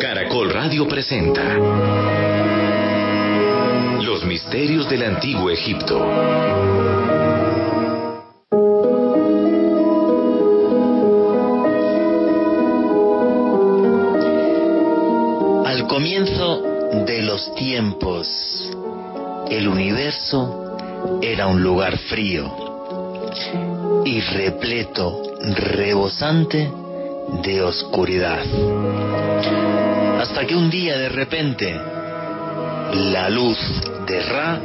Caracol Radio presenta Los misterios del antiguo Egipto. Al comienzo de los tiempos, el universo era un lugar frío y repleto, rebosante de oscuridad. Hasta que un día de repente la luz de Ra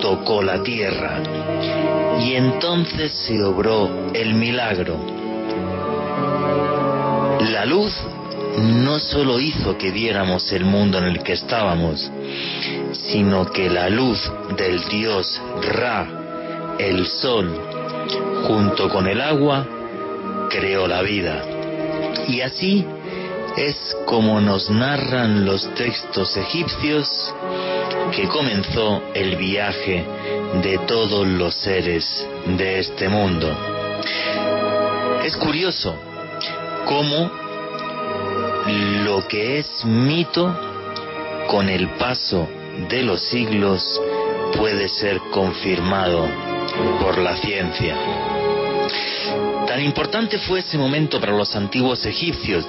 tocó la tierra y entonces se obró el milagro. La luz no solo hizo que viéramos el mundo en el que estábamos, sino que la luz del dios Ra, el sol, junto con el agua, creó la vida. Y así es como nos narran los textos egipcios que comenzó el viaje de todos los seres de este mundo. Es curioso cómo lo que es mito con el paso de los siglos puede ser confirmado por la ciencia. Tan importante fue ese momento para los antiguos egipcios,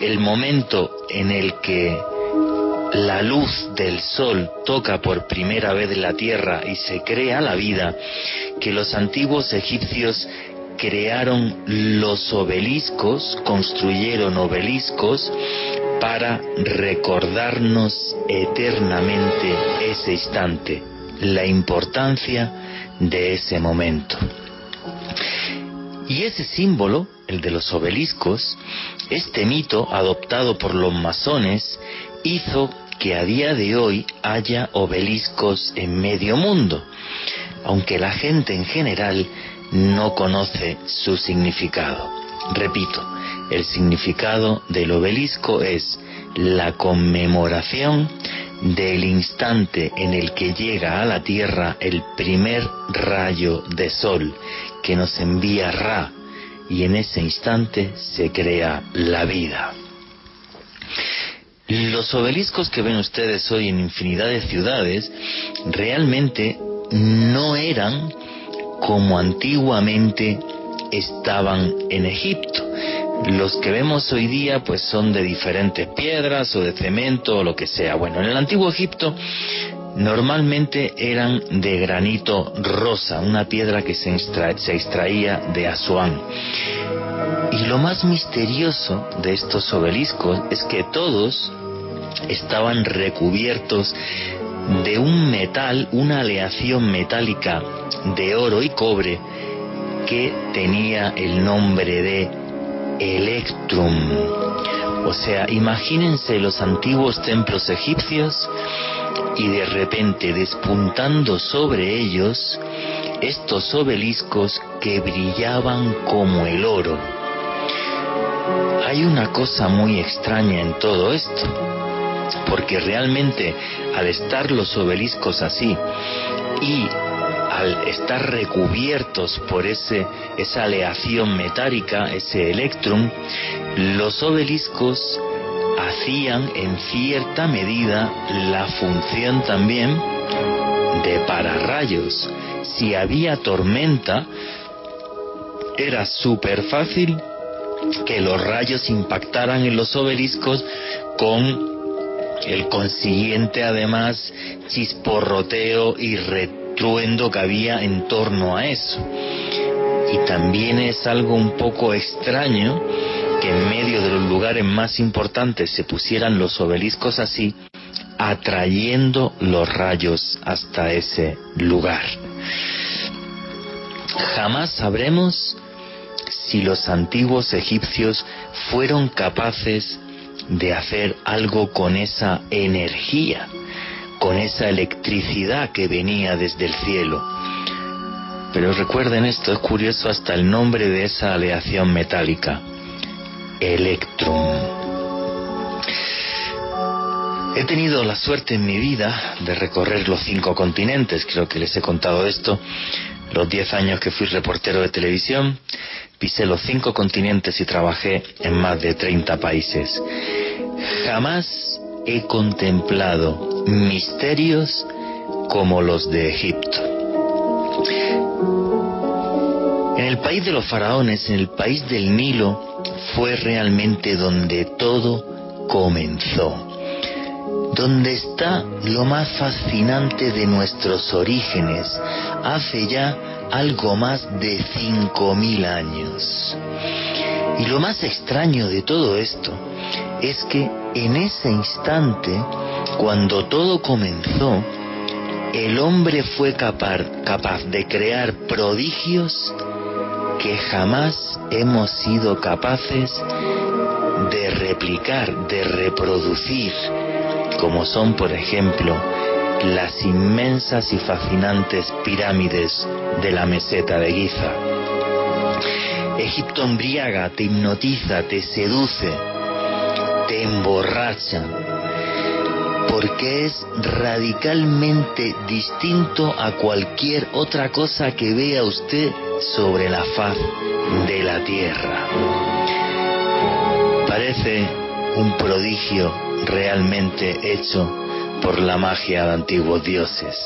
el momento en el que la luz del sol toca por primera vez la tierra y se crea la vida, que los antiguos egipcios crearon los obeliscos, construyeron obeliscos para recordarnos eternamente ese instante, la importancia de ese momento. Y ese símbolo, el de los obeliscos, este mito adoptado por los masones, hizo que a día de hoy haya obeliscos en medio mundo, aunque la gente en general no conoce su significado. Repito, el significado del obelisco es la conmemoración del instante en el que llega a la Tierra el primer rayo de sol que nos envía Ra y en ese instante se crea la vida. Los obeliscos que ven ustedes hoy en infinidad de ciudades realmente no eran como antiguamente estaban en Egipto. Los que vemos hoy día pues son de diferentes piedras o de cemento o lo que sea. Bueno, en el antiguo Egipto normalmente eran de granito rosa, una piedra que se, se extraía de Asuán. Y lo más misterioso de estos obeliscos es que todos estaban recubiertos de un metal, una aleación metálica de oro y cobre que tenía el nombre de Electrum. O sea, imagínense los antiguos templos egipcios y de repente despuntando sobre ellos estos obeliscos que brillaban como el oro. Hay una cosa muy extraña en todo esto, porque realmente al estar los obeliscos así y al estar recubiertos por ese, esa aleación metálica, ese electrum, los obeliscos hacían en cierta medida la función también de pararrayos. Si había tormenta, era súper fácil que los rayos impactaran en los obeliscos con el consiguiente además chisporroteo y retruendo que había en torno a eso. Y también es algo un poco extraño que en medio de los lugares más importantes se pusieran los obeliscos así, atrayendo los rayos hasta ese lugar. Jamás sabremos si los antiguos egipcios fueron capaces de hacer algo con esa energía, con esa electricidad que venía desde el cielo. Pero recuerden esto, es curioso hasta el nombre de esa aleación metálica, Electrum. He tenido la suerte en mi vida de recorrer los cinco continentes, creo que les he contado esto, los diez años que fui reportero de televisión, pisé los cinco continentes y trabajé en más de 30 países. Jamás he contemplado misterios como los de Egipto. En el país de los faraones, en el país del Nilo, fue realmente donde todo comenzó donde está lo más fascinante de nuestros orígenes, hace ya algo más de cinco mil años. Y lo más extraño de todo esto es que en ese instante, cuando todo comenzó, el hombre fue capaz, capaz de crear prodigios que jamás hemos sido capaces de replicar, de reproducir, como son, por ejemplo, las inmensas y fascinantes pirámides de la meseta de Giza. Egipto embriaga, te hipnotiza, te seduce, te emborracha, porque es radicalmente distinto a cualquier otra cosa que vea usted sobre la faz de la tierra. Parece un prodigio realmente hecho por la magia de antiguos dioses.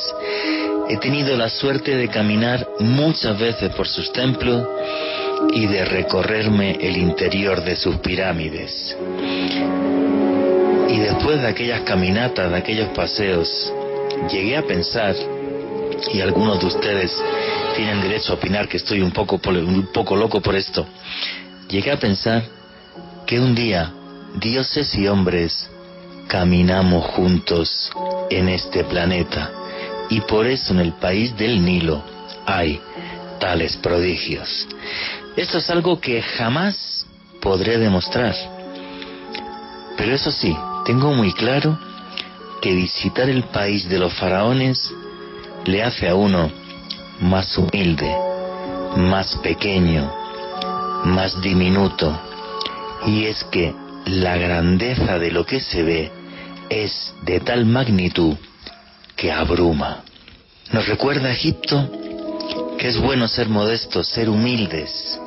He tenido la suerte de caminar muchas veces por sus templos y de recorrerme el interior de sus pirámides. Y después de aquellas caminatas, de aquellos paseos, llegué a pensar, y algunos de ustedes tienen derecho a opinar que estoy un poco, un poco loco por esto, llegué a pensar que un día dioses y hombres caminamos juntos en este planeta y por eso en el país del Nilo hay tales prodigios. Esto es algo que jamás podré demostrar. Pero eso sí, tengo muy claro que visitar el país de los faraones le hace a uno más humilde, más pequeño, más diminuto. Y es que la grandeza de lo que se ve es de tal magnitud que abruma. Nos recuerda Egipto que es bueno ser modestos, ser humildes,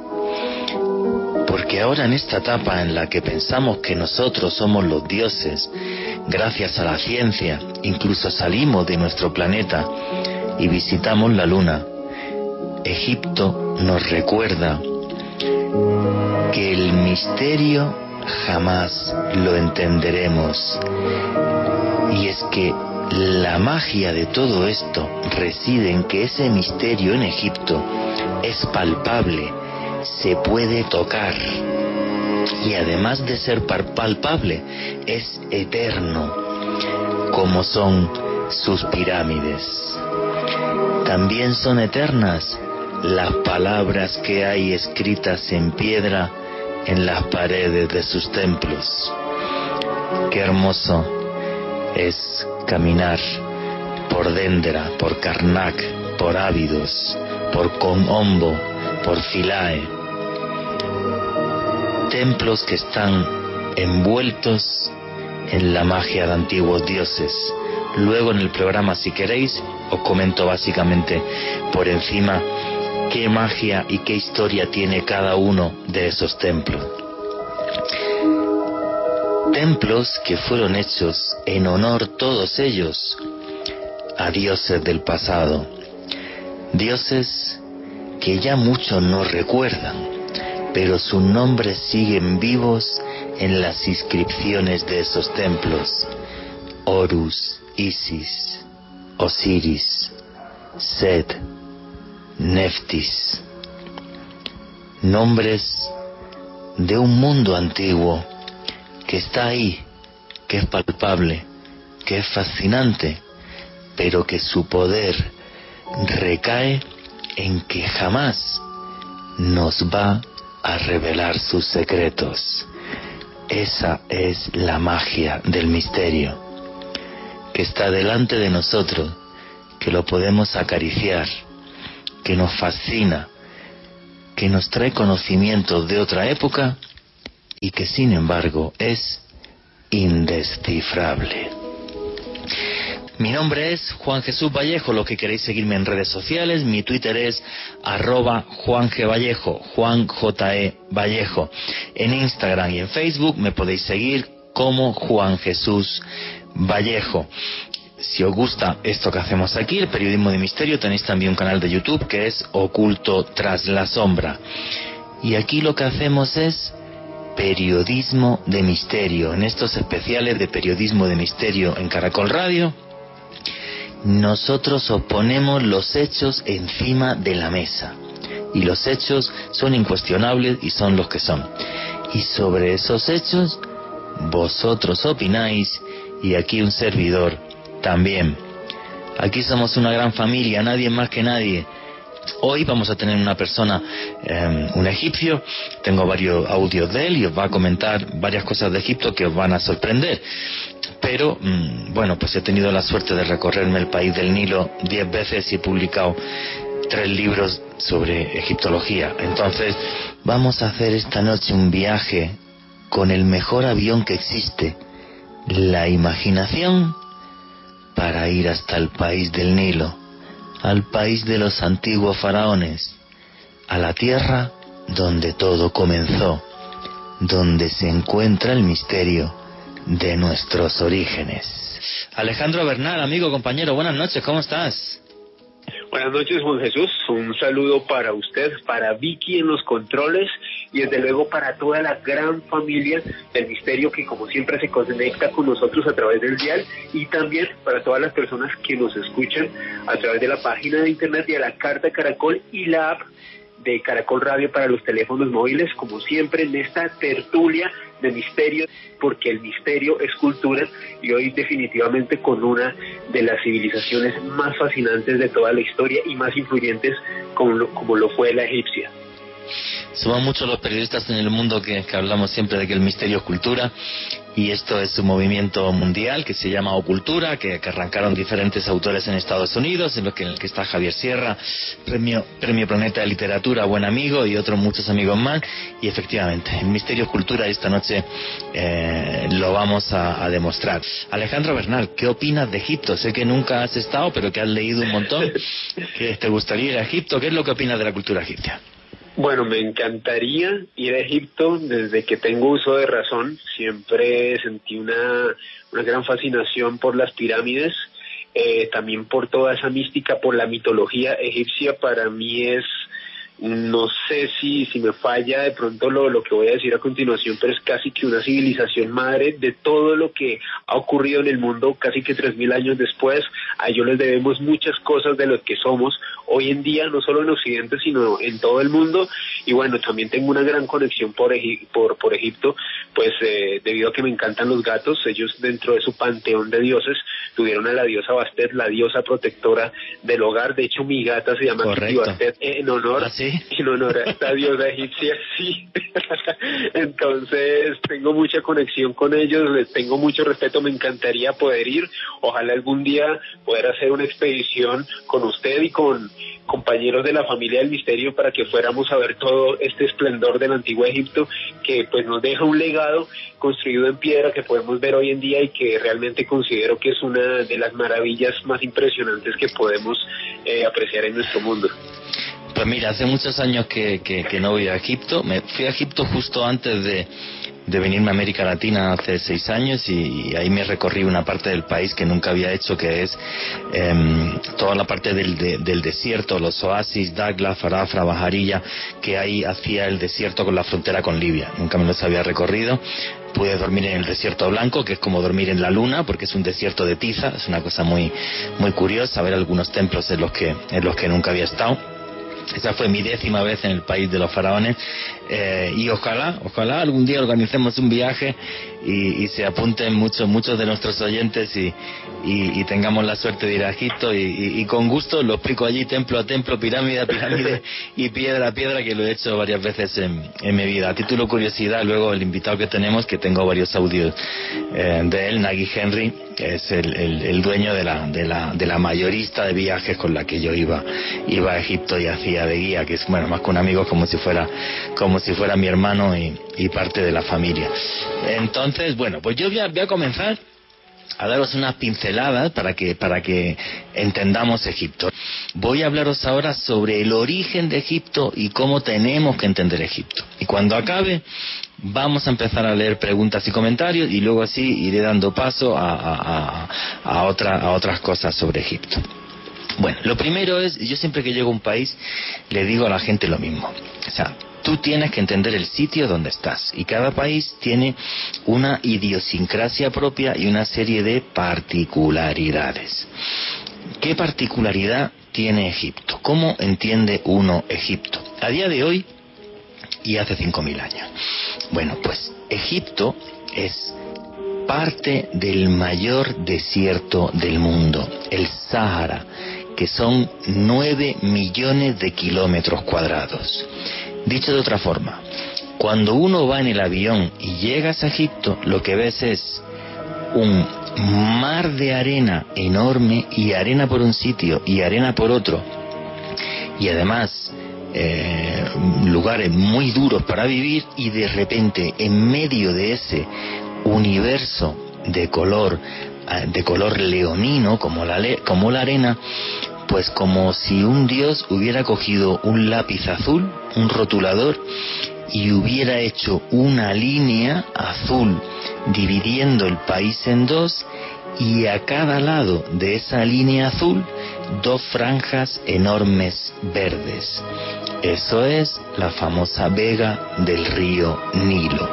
porque ahora en esta etapa en la que pensamos que nosotros somos los dioses, gracias a la ciencia, incluso salimos de nuestro planeta y visitamos la luna, Egipto nos recuerda que el misterio jamás lo entenderemos. Y es que la magia de todo esto reside en que ese misterio en Egipto es palpable, se puede tocar y además de ser palpable es eterno como son sus pirámides. También son eternas las palabras que hay escritas en piedra en las paredes de sus templos. Qué hermoso es caminar por Dendera, por Karnak, por Ávidos, por Comombo, por Philae. Templos que están envueltos en la magia de antiguos dioses. Luego en el programa, si queréis, os comento básicamente por encima qué magia y qué historia tiene cada uno de esos templos. Templos que fueron hechos en honor todos ellos a dioses del pasado, dioses que ya muchos no recuerdan, pero sus nombres siguen vivos en las inscripciones de esos templos. Horus, Isis, Osiris, Set, Neftis. Nombres de un mundo antiguo que está ahí, que es palpable, que es fascinante, pero que su poder recae en que jamás nos va a revelar sus secretos. Esa es la magia del misterio, que está delante de nosotros, que lo podemos acariciar, que nos fascina, que nos trae conocimientos de otra época y que sin embargo es indescifrable. Mi nombre es Juan Jesús Vallejo, lo que queréis seguirme en redes sociales, mi Twitter es arroba Juan G. Vallejo, Juan J. E. Vallejo. En Instagram y en Facebook me podéis seguir como Juan Jesús Vallejo. Si os gusta esto que hacemos aquí, el periodismo de misterio, tenéis también un canal de YouTube que es Oculto tras la sombra. Y aquí lo que hacemos es periodismo de misterio. En estos especiales de periodismo de misterio en Caracol Radio, nosotros os ponemos los hechos encima de la mesa. Y los hechos son incuestionables y son los que son. Y sobre esos hechos, vosotros opináis y aquí un servidor también. Aquí somos una gran familia, nadie más que nadie. Hoy vamos a tener una persona, em, un egipcio, tengo varios audios de él y os va a comentar varias cosas de Egipto que os van a sorprender. Pero, mm, bueno, pues he tenido la suerte de recorrerme el país del Nilo diez veces y he publicado tres libros sobre egiptología. Entonces, vamos a hacer esta noche un viaje con el mejor avión que existe, la imaginación, para ir hasta el país del Nilo al país de los antiguos faraones, a la tierra donde todo comenzó, donde se encuentra el misterio de nuestros orígenes. Alejandro Bernal, amigo, compañero, buenas noches, ¿cómo estás? Buenas noches, Juan Jesús. Un saludo para usted, para Vicky en los controles y desde luego para toda la gran familia del misterio que como siempre se conecta con nosotros a través del dial y también para todas las personas que nos escuchan a través de la página de internet y a la carta Caracol y la app de Caracol Radio para los teléfonos móviles, como siempre en esta tertulia de misterio, porque el misterio es cultura y hoy definitivamente con una de las civilizaciones más fascinantes de toda la historia y más influyentes como lo, como lo fue la egipcia. Somos muchos los periodistas en el mundo que, hablamos siempre de que el misterio es cultura y esto es un movimiento mundial que se llama Ocultura, que, que arrancaron diferentes autores en Estados Unidos, en, lo que, en el que está Javier Sierra, premio, premio Planeta de Literatura, buen amigo, y otros muchos amigos más. Y efectivamente, el misterio es cultura esta noche eh, lo vamos a, a, demostrar. Alejandro Bernal, ¿qué opinas de Egipto? Sé que nunca has estado, pero que has leído un montón, que te gustaría ir a Egipto. ¿Qué es lo que opinas de la cultura egipcia? Bueno, me encantaría ir a Egipto desde que tengo uso de razón. Siempre sentí una, una gran fascinación por las pirámides, eh, también por toda esa mística, por la mitología egipcia. Para mí es no sé si, si me falla de pronto lo, lo que voy a decir a continuación, pero es casi que una civilización madre de todo lo que ha ocurrido en el mundo casi que tres mil años después. A ellos les debemos muchas cosas de lo que somos hoy en día, no solo en Occidente, sino en todo el mundo. Y bueno, también tengo una gran conexión por, por, por Egipto, pues eh, debido a que me encantan los gatos, ellos dentro de su panteón de dioses tuvieron a la diosa Bastet, la diosa protectora del hogar. De hecho, mi gata se llama Bastet en honor. ¿Ah, en honor a esta diosa egipcia, sí. Entonces tengo mucha conexión con ellos, les tengo mucho respeto, me encantaría poder ir, ojalá algún día poder hacer una expedición con usted y con compañeros de la familia del misterio para que fuéramos a ver todo este esplendor del antiguo Egipto que pues nos deja un legado construido en piedra que podemos ver hoy en día y que realmente considero que es una de las maravillas más impresionantes que podemos eh, apreciar en nuestro mundo. Pues mira, hace muchos años que, que, no voy a Egipto. Me fui a Egipto justo antes de, de venirme a América Latina hace seis años y, ahí me recorrí una parte del país que nunca había hecho, que es em, toda la parte del, del desierto, los oasis, Dagla, Farafra, Bajarilla, que hay hacia el desierto con la frontera con Libia. Nunca me los había recorrido. Pude dormir en el desierto blanco, que es como dormir en la luna, porque es un desierto de tiza, es una cosa muy, muy curiosa, ver algunos templos en los que, en los que nunca había estado esa fue mi décima vez en el país de los faraones. Eh, y ojalá, ojalá algún día organicemos un viaje y, se apunten muchos, muchos de nuestros oyentes y, y, tengamos la suerte de ir a Egipto y, con gusto lo explico allí templo a templo, pirámide a pirámide y piedra a piedra que lo he hecho varias veces en, en mi vida. A título curiosidad, luego el invitado que tenemos, que tengo varios audios eh, de él, Nagui Henry, que es el, el, el, dueño de la, de, la, de la mayorista de viajes con la que yo iba, iba a Egipto y hacía de guía, que es bueno más que un amigo como si fuera, como si fuera mi hermano y, y parte de la familia. Entonces, bueno, pues yo voy a, a comenzar a daros unas pinceladas para que, para que entendamos Egipto. Voy a hablaros ahora sobre el origen de Egipto y cómo tenemos que entender Egipto. Y cuando acabe, vamos a empezar a leer preguntas y comentarios y luego así iré dando paso a, a, otra, a otras cosas sobre Egipto. Bueno, lo primero es, yo siempre que llego a un país le digo a la gente lo mismo. O sea, tú tienes que entender el sitio donde estás y cada país tiene una idiosincrasia propia y una serie de particularidades. ¿Qué particularidad tiene Egipto? ¿Cómo entiende uno Egipto? A día de hoy y hace 5.000 años. Bueno, pues Egipto es parte del mayor desierto del mundo, el Sahara, que son 9 millones de kilómetros cuadrados. Dicho de otra forma, cuando uno va en el avión y llegas a Egipto, lo que ves es un mar de arena enorme y arena por un sitio y arena por otro. Y además eh, lugares muy duros para vivir y de repente en medio de ese universo de color eh, de color leonino como la, como la arena pues como si un dios hubiera cogido un lápiz azul, un rotulador, y hubiera hecho una línea azul dividiendo el país en dos y a cada lado de esa línea azul dos franjas enormes verdes. Eso es la famosa vega del río Nilo.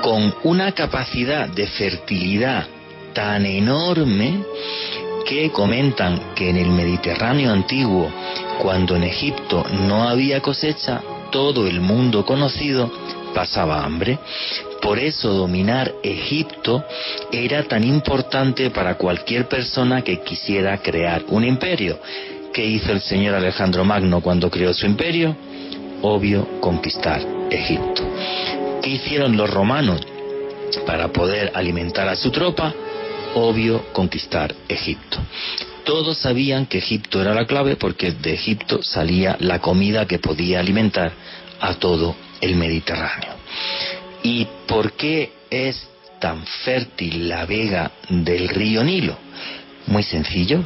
Con una capacidad de fertilidad tan enorme comentan que en el Mediterráneo antiguo, cuando en Egipto no había cosecha, todo el mundo conocido pasaba hambre. Por eso dominar Egipto era tan importante para cualquier persona que quisiera crear un imperio. ¿Qué hizo el señor Alejandro Magno cuando creó su imperio? Obvio, conquistar Egipto. ¿Qué hicieron los romanos para poder alimentar a su tropa? Obvio conquistar Egipto. Todos sabían que Egipto era la clave porque de Egipto salía la comida que podía alimentar a todo el Mediterráneo. ¿Y por qué es tan fértil la vega del río Nilo? Muy sencillo,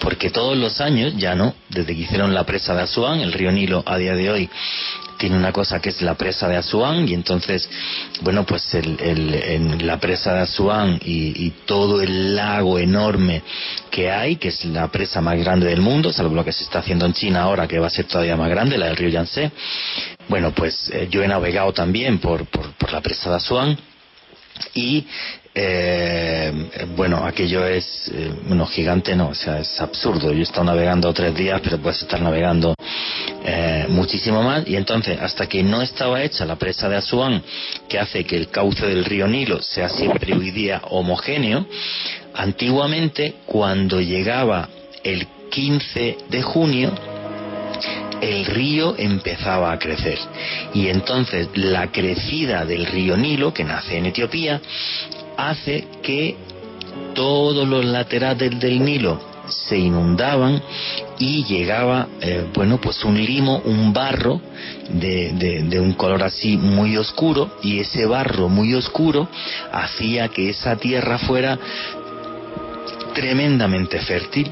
porque todos los años, ya no, desde que hicieron la presa de Asuán, el río Nilo a día de hoy tiene una cosa que es la presa de Asuán y entonces, bueno, pues el, en la presa de Asuán y, todo el lago enorme que hay, que es la presa más grande del mundo, salvo lo que se está haciendo en China ahora, que va a ser todavía más grande, la del río Yangtze. Bueno, pues eh, yo he navegado también por, por, por la presa de Asuán y eh, bueno, aquello es, eh, gigante no, o sea, es absurdo. Yo he estado navegando tres días, pero puedes estar navegando eh, muchísimo más. Y entonces, hasta que no estaba hecha la presa de Asuán, que hace que el cauce del río Nilo sea siempre hoy día homogéneo, antiguamente, cuando llegaba el 15 de junio, el río empezaba a crecer. Y entonces la crecida del río Nilo, que nace en Etiopía, hace que todos los laterales del Nilo se inundaban y llegaba, eh, bueno, pues un limo, un barro de, de, un color así muy oscuro y ese barro muy oscuro hacía que esa tierra fuera tremendamente fértil.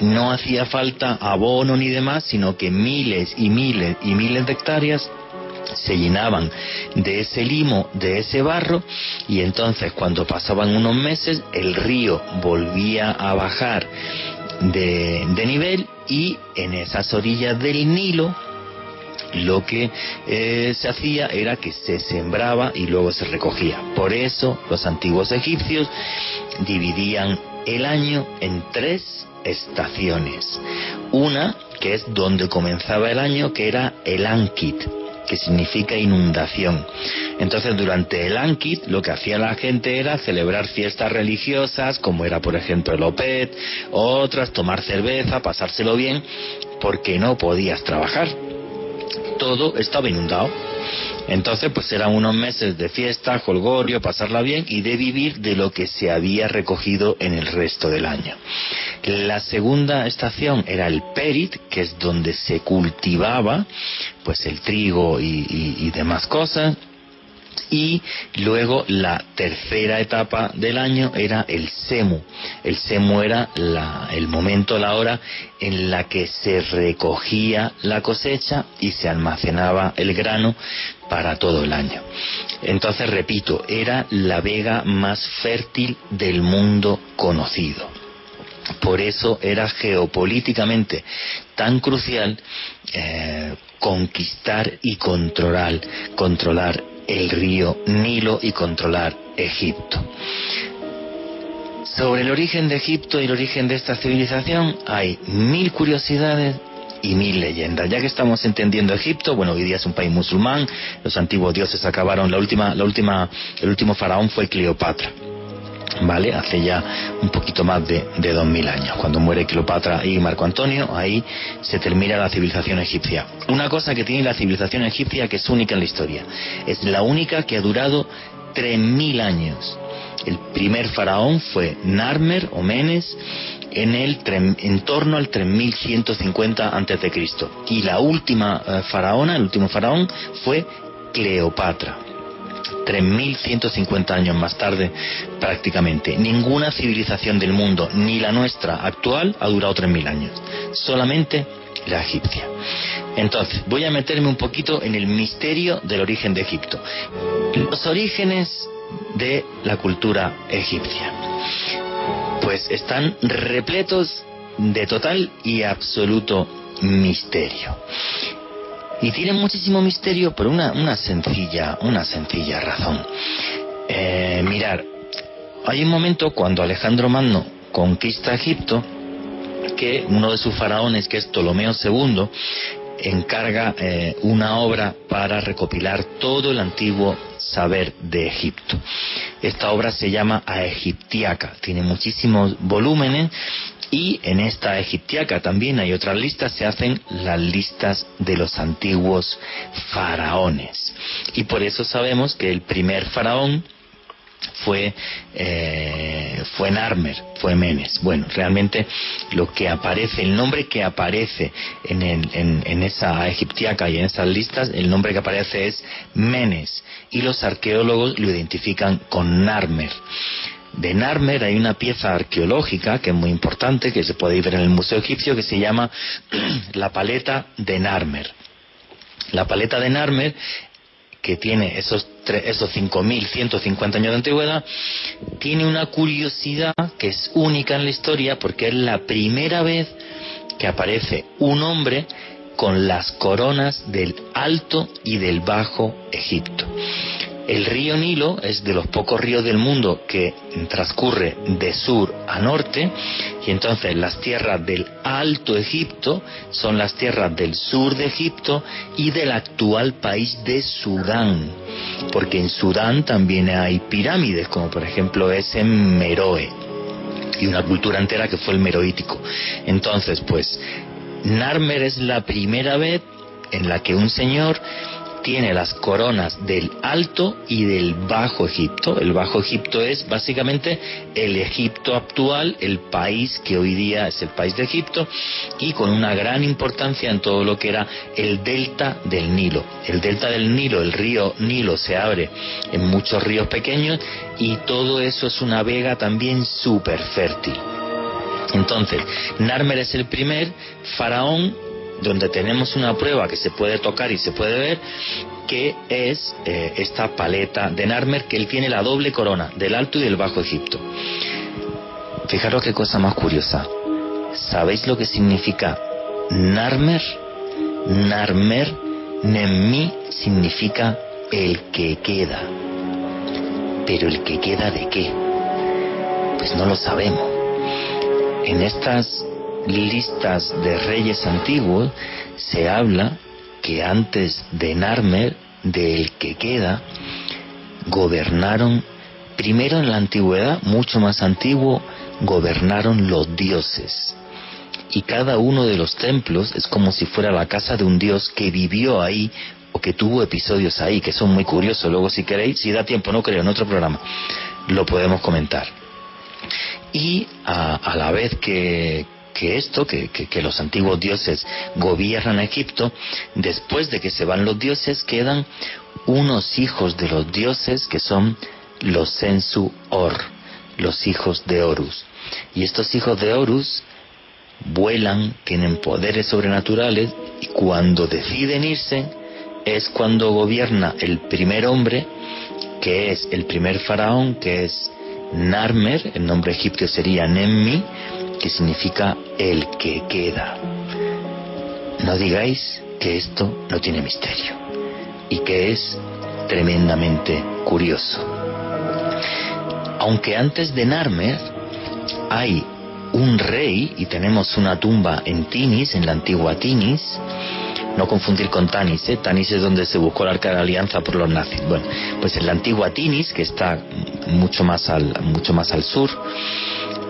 No hacía falta abono ni demás, sino que miles y miles y miles de hectáreas se llenaban de ese limo, de ese barro, y entonces cuando pasaban unos meses el río volvía a bajar de, nivel y en esas orillas del Nilo lo que eh, se hacía era que se sembraba y luego se recogía. Por eso los antiguos egipcios dividían el año en tres estaciones. Una que es donde comenzaba el año, que era el Ankit, que significa inundación. Entonces, durante el Ankit, lo que hacía la gente era celebrar fiestas religiosas, como era, por ejemplo, el Opet, otras, tomar cerveza, pasárselo bien, porque no podías trabajar. Todo estaba inundado. Entonces, pues eran unos meses de fiesta, holgorio, pasarla bien y de vivir de lo que se había recogido en el resto del año. La segunda estación era el Perit, que es donde se cultivaba pues el trigo y, demás cosas. Y luego la tercera etapa del año era el semu. El semu era el momento, la hora en la que se recogía la cosecha y se almacenaba el grano para todo el año. Entonces, repito, era la vega más fértil del mundo conocido. Por eso era geopolíticamente tan crucial eh, conquistar y controlar, controlar el río Nilo y controlar Egipto. Sobre el origen de Egipto y el origen de esta civilización hay mil curiosidades y mil leyendas. Ya que estamos entendiendo Egipto, bueno, hoy día es un país musulmán, los antiguos dioses acabaron, la última, la última, el último faraón fue Cleopatra. ¿Vale? Hace ya un poquito más de, de 2000 años. Cuando muere Cleopatra y Marco Antonio, ahí se termina la civilización egipcia. Una cosa que tiene la civilización egipcia que es única en la historia. Es la única que ha durado 3000 años. El primer faraón fue Narmer o Menes en, el, en torno al 3150 a.C. Y la última eh, faraona, el último faraón, fue Cleopatra. 3.150 años más tarde prácticamente. Ninguna civilización del mundo, ni la nuestra actual, ha durado 3.000 años. Solamente la egipcia. Entonces, voy a meterme un poquito en el misterio del origen de Egipto. Los orígenes de la cultura egipcia. Pues están repletos de total y absoluto misterio. Y tiene muchísimo misterio por una, una sencilla, una sencilla razón. Eh, mirar, hay un momento cuando Alejandro Magno conquista Egipto que uno de sus faraones, que es Ptolomeo II, encarga eh, una obra para recopilar todo el antiguo saber de Egipto. Esta obra se llama Aegiptiaca, tiene muchísimos volúmenes y en esta egiptiaca también hay otras listas, se hacen las listas de los antiguos faraones. Y por eso sabemos que el primer faraón fue, eh, fue Narmer, fue Menes. Bueno, realmente lo que aparece, el nombre que aparece en, en, en esa egiptiaca y en esas listas, el nombre que aparece es Menes. Y los arqueólogos lo identifican con Narmer de Narmer hay una pieza arqueológica que es muy importante, que se puede ver en el Museo Egipcio, que se llama la paleta de Narmer. La paleta de Narmer, que tiene esos, esos 5.150 años de antigüedad, tiene una curiosidad que es única en la historia porque es la primera vez que aparece un hombre con las coronas del Alto y del Bajo Egipto. El río Nilo es de los pocos ríos del mundo que transcurre de sur a norte y entonces las tierras del Alto Egipto son las tierras del sur de Egipto y del actual país de Sudán, porque en Sudán también hay pirámides, como por ejemplo es en Meroe y una cultura entera que fue el meroítico. Entonces, pues, Narmer es la primera vez en la que un señor tiene las coronas del Alto y del Bajo Egipto. El Bajo Egipto es básicamente el Egipto actual, el país que hoy día es el país de Egipto, y con una gran importancia en todo lo que era el delta del Nilo. El delta del Nilo, el río Nilo se abre en muchos ríos pequeños y todo eso es una vega también súper fértil. Entonces, Narmer es el primer faraón donde tenemos una prueba que se puede tocar y se puede ver, que es eh, esta paleta de Narmer, que él tiene la doble corona, del Alto y del Bajo Egipto. Fijaros qué cosa más curiosa. ¿Sabéis lo que significa Narmer? Narmer, Nemmi, significa el que queda. Pero el que queda de qué? Pues no lo sabemos. En estas listas de reyes antiguos se habla que antes de Narmer, del que queda, gobernaron, primero en la antigüedad, mucho más antiguo, gobernaron los dioses. Y cada uno de los templos es como si fuera la casa de un dios que vivió ahí o que tuvo episodios ahí, que son muy curiosos. Luego, si queréis, si da tiempo, no creo, en otro programa, lo podemos comentar. Y a la vez que, que esto, que, que, los antiguos dioses gobiernan Egipto, después de que se van los dioses quedan unos hijos de los dioses que son los Sensu Or, los hijos de Horus. Y estos hijos de Horus vuelan, tienen poderes sobrenaturales y cuando deciden irse es cuando gobierna el primer hombre, que es el primer faraón, que es Narmer, el nombre egipcio sería Nemmi, que significa el que queda. No digáis que esto no tiene misterio y que es tremendamente curioso. Aunque antes de Narmer hay un rey y tenemos una tumba en Tinis, en la antigua Tinis, no confundir con Tanis, ¿eh? Tanis es donde se buscó la arca de la alianza por los nazis. Bueno, pues en la antigua Tinis, que está mucho más al, mucho más al sur,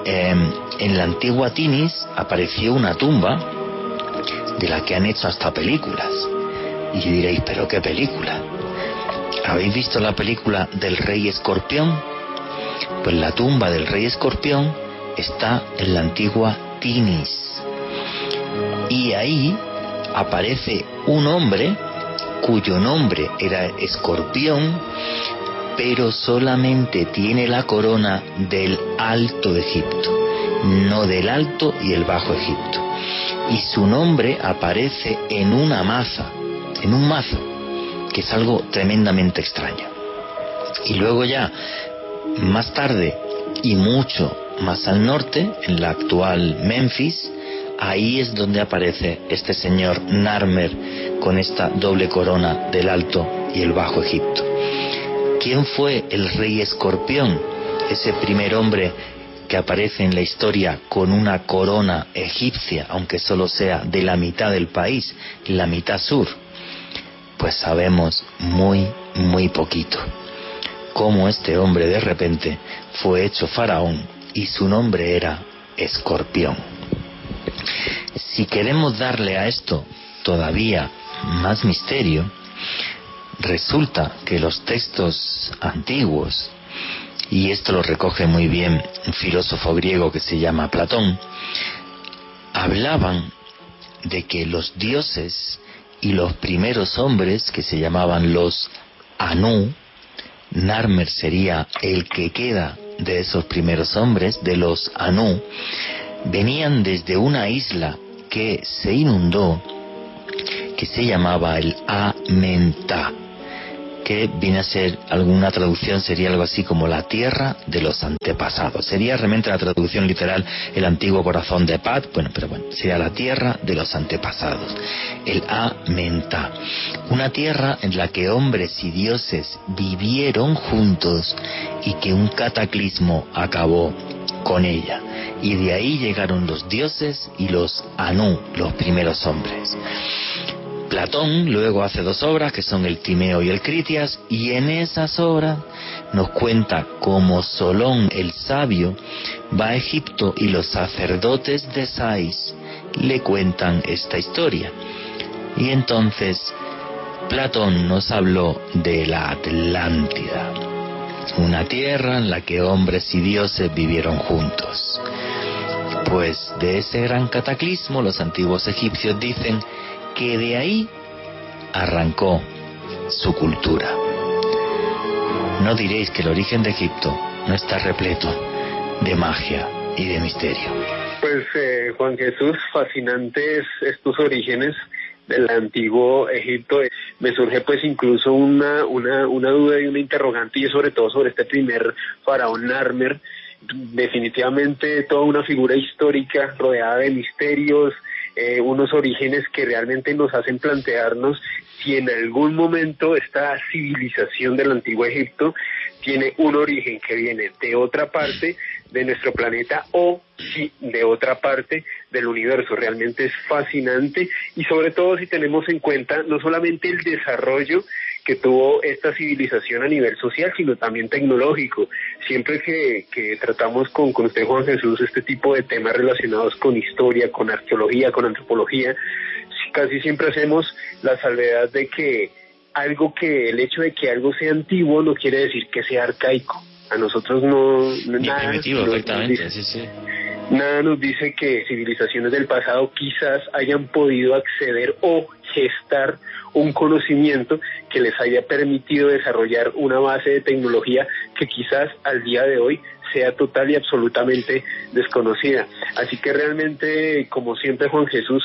em, en la antigua Tinis apareció una tumba de la que han hecho hasta películas. Y diréis, ¿pero qué película? ¿Habéis visto la película del rey escorpión? Pues la tumba del rey escorpión está en la antigua Tinis. Y ahí aparece un hombre cuyo nombre era Escorpión, pero solamente tiene la corona del Alto Egipto, no del Alto y el Bajo Egipto. Y su nombre aparece en una maza, en un mazo, que es algo tremendamente extraño. Y luego ya, más tarde y mucho más al norte, en la actual Memphis, ahí es donde aparece este señor Narmer con esta doble corona del Alto y el Bajo Egipto. ¿Quién fue el rey escorpión? Ese primer hombre que aparece en la historia con una corona egipcia, aunque solo sea de la mitad del país, la mitad sur. Pues sabemos muy, muy poquito. Cómo este hombre de repente fue hecho faraón y su nombre era Escorpión. Si queremos darle a esto todavía más misterio, resulta que los textos antiguos, y esto lo recoge muy bien un filósofo griego que se llama Platón, hablaban de que los dioses y los primeros hombres, que se llamaban los Anu, Narmer sería el que queda de esos primeros hombres, de los Anu, venían desde una isla que se inundó, que se llamaba el Amenta, que viene a ser alguna traducción, sería algo así como la tierra de los antepasados. Sería realmente la traducción literal el antiguo corazón de Paz, bueno, pero bueno, sería la tierra de los antepasados. El Amenta, una tierra en la que hombres y dioses vivieron juntos y que un cataclismo acabó con ella. Y de ahí llegaron los dioses y los Anu, los primeros hombres. Platón luego hace dos obras que son el Timeo y el Critias y en esas obras nos cuenta cómo Solón el sabio va a Egipto y los sacerdotes de Sais le cuentan esta historia. Y entonces Platón nos habló de la Atlántida, una tierra en la que hombres y dioses vivieron juntos. Pues de ese gran cataclismo los antiguos egipcios dicen que de ahí arrancó su cultura. No diréis que el origen de Egipto no está repleto de magia y de misterio. Pues eh, Juan Jesús, fascinantes estos orígenes del antiguo Egipto. Me surge pues incluso una, una, una duda y una interrogante y sobre todo sobre este primer faraón Narmer, definitivamente toda una figura histórica rodeada de misterios, eh, unos orígenes que realmente nos hacen plantearnos si en algún momento esta civilización del antiguo Egipto tiene un origen que viene de otra parte de nuestro planeta o si de otra parte del universo. Realmente es fascinante y sobre todo si tenemos en cuenta no solamente el desarrollo que tuvo esta civilización a nivel social, sino también tecnológico. Siempre que, tratamos con, con usted, Juan Jesús, este tipo de temas relacionados con historia, con arqueología, con antropología, casi siempre hacemos la salvedad de que algo que el hecho de que algo sea antiguo no quiere decir que sea arcaico. A nosotros no, nada. Primitivo, sí, sí. Nada nos dice que civilizaciones del pasado quizás hayan podido acceder o gestar un conocimiento que les haya permitido desarrollar una base de tecnología que quizás al día de hoy sea total y absolutamente desconocida. Así que realmente, como siempre Juan Jesús,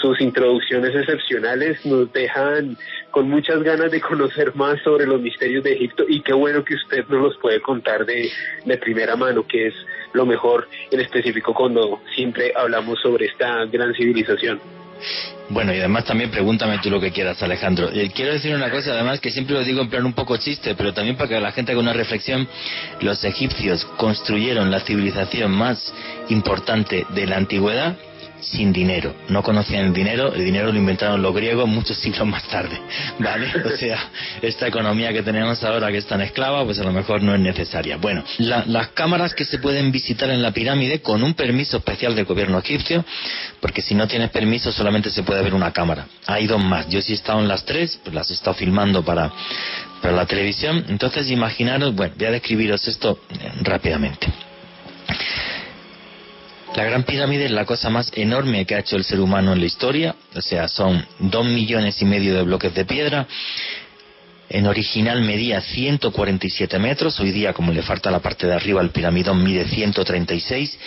sus introducciones excepcionales nos dejan con muchas ganas de conocer más sobre los misterios de Egipto y qué bueno que usted nos los puede contar de, de primera mano, que es lo mejor en específico cuando siempre hablamos sobre esta gran civilización. Bueno, y además también pregúntame tú lo que quieras, Alejandro. Eh, quiero decir una cosa, además, que siempre lo digo en plan un poco chiste, pero también para que la gente haga una reflexión. Los egipcios construyeron la civilización más importante de la antigüedad sin dinero. No conocían el dinero, el dinero lo inventaron los griegos muchos siglos más tarde, ¿vale? O sea, esta economía que tenemos ahora que es tan esclava, pues a lo mejor no es necesaria. Bueno, las cámaras que se pueden visitar en la pirámide con un permiso especial del gobierno egipcio, porque si no tienes permiso solamente se puede ver una cámara. Hay dos más. Yo sí he estado en las tres, pues las he estado filmando para, para la televisión. Entonces, imaginaros, bueno, voy a describiros esto eh, rápidamente. La Gran Pirámide es la cosa más enorme que ha hecho el ser humano en la historia, o sea, son dos millones y medio de bloques de piedra. En original medía 147 metros, hoy día como le falta la parte de arriba el piramidón mide 136,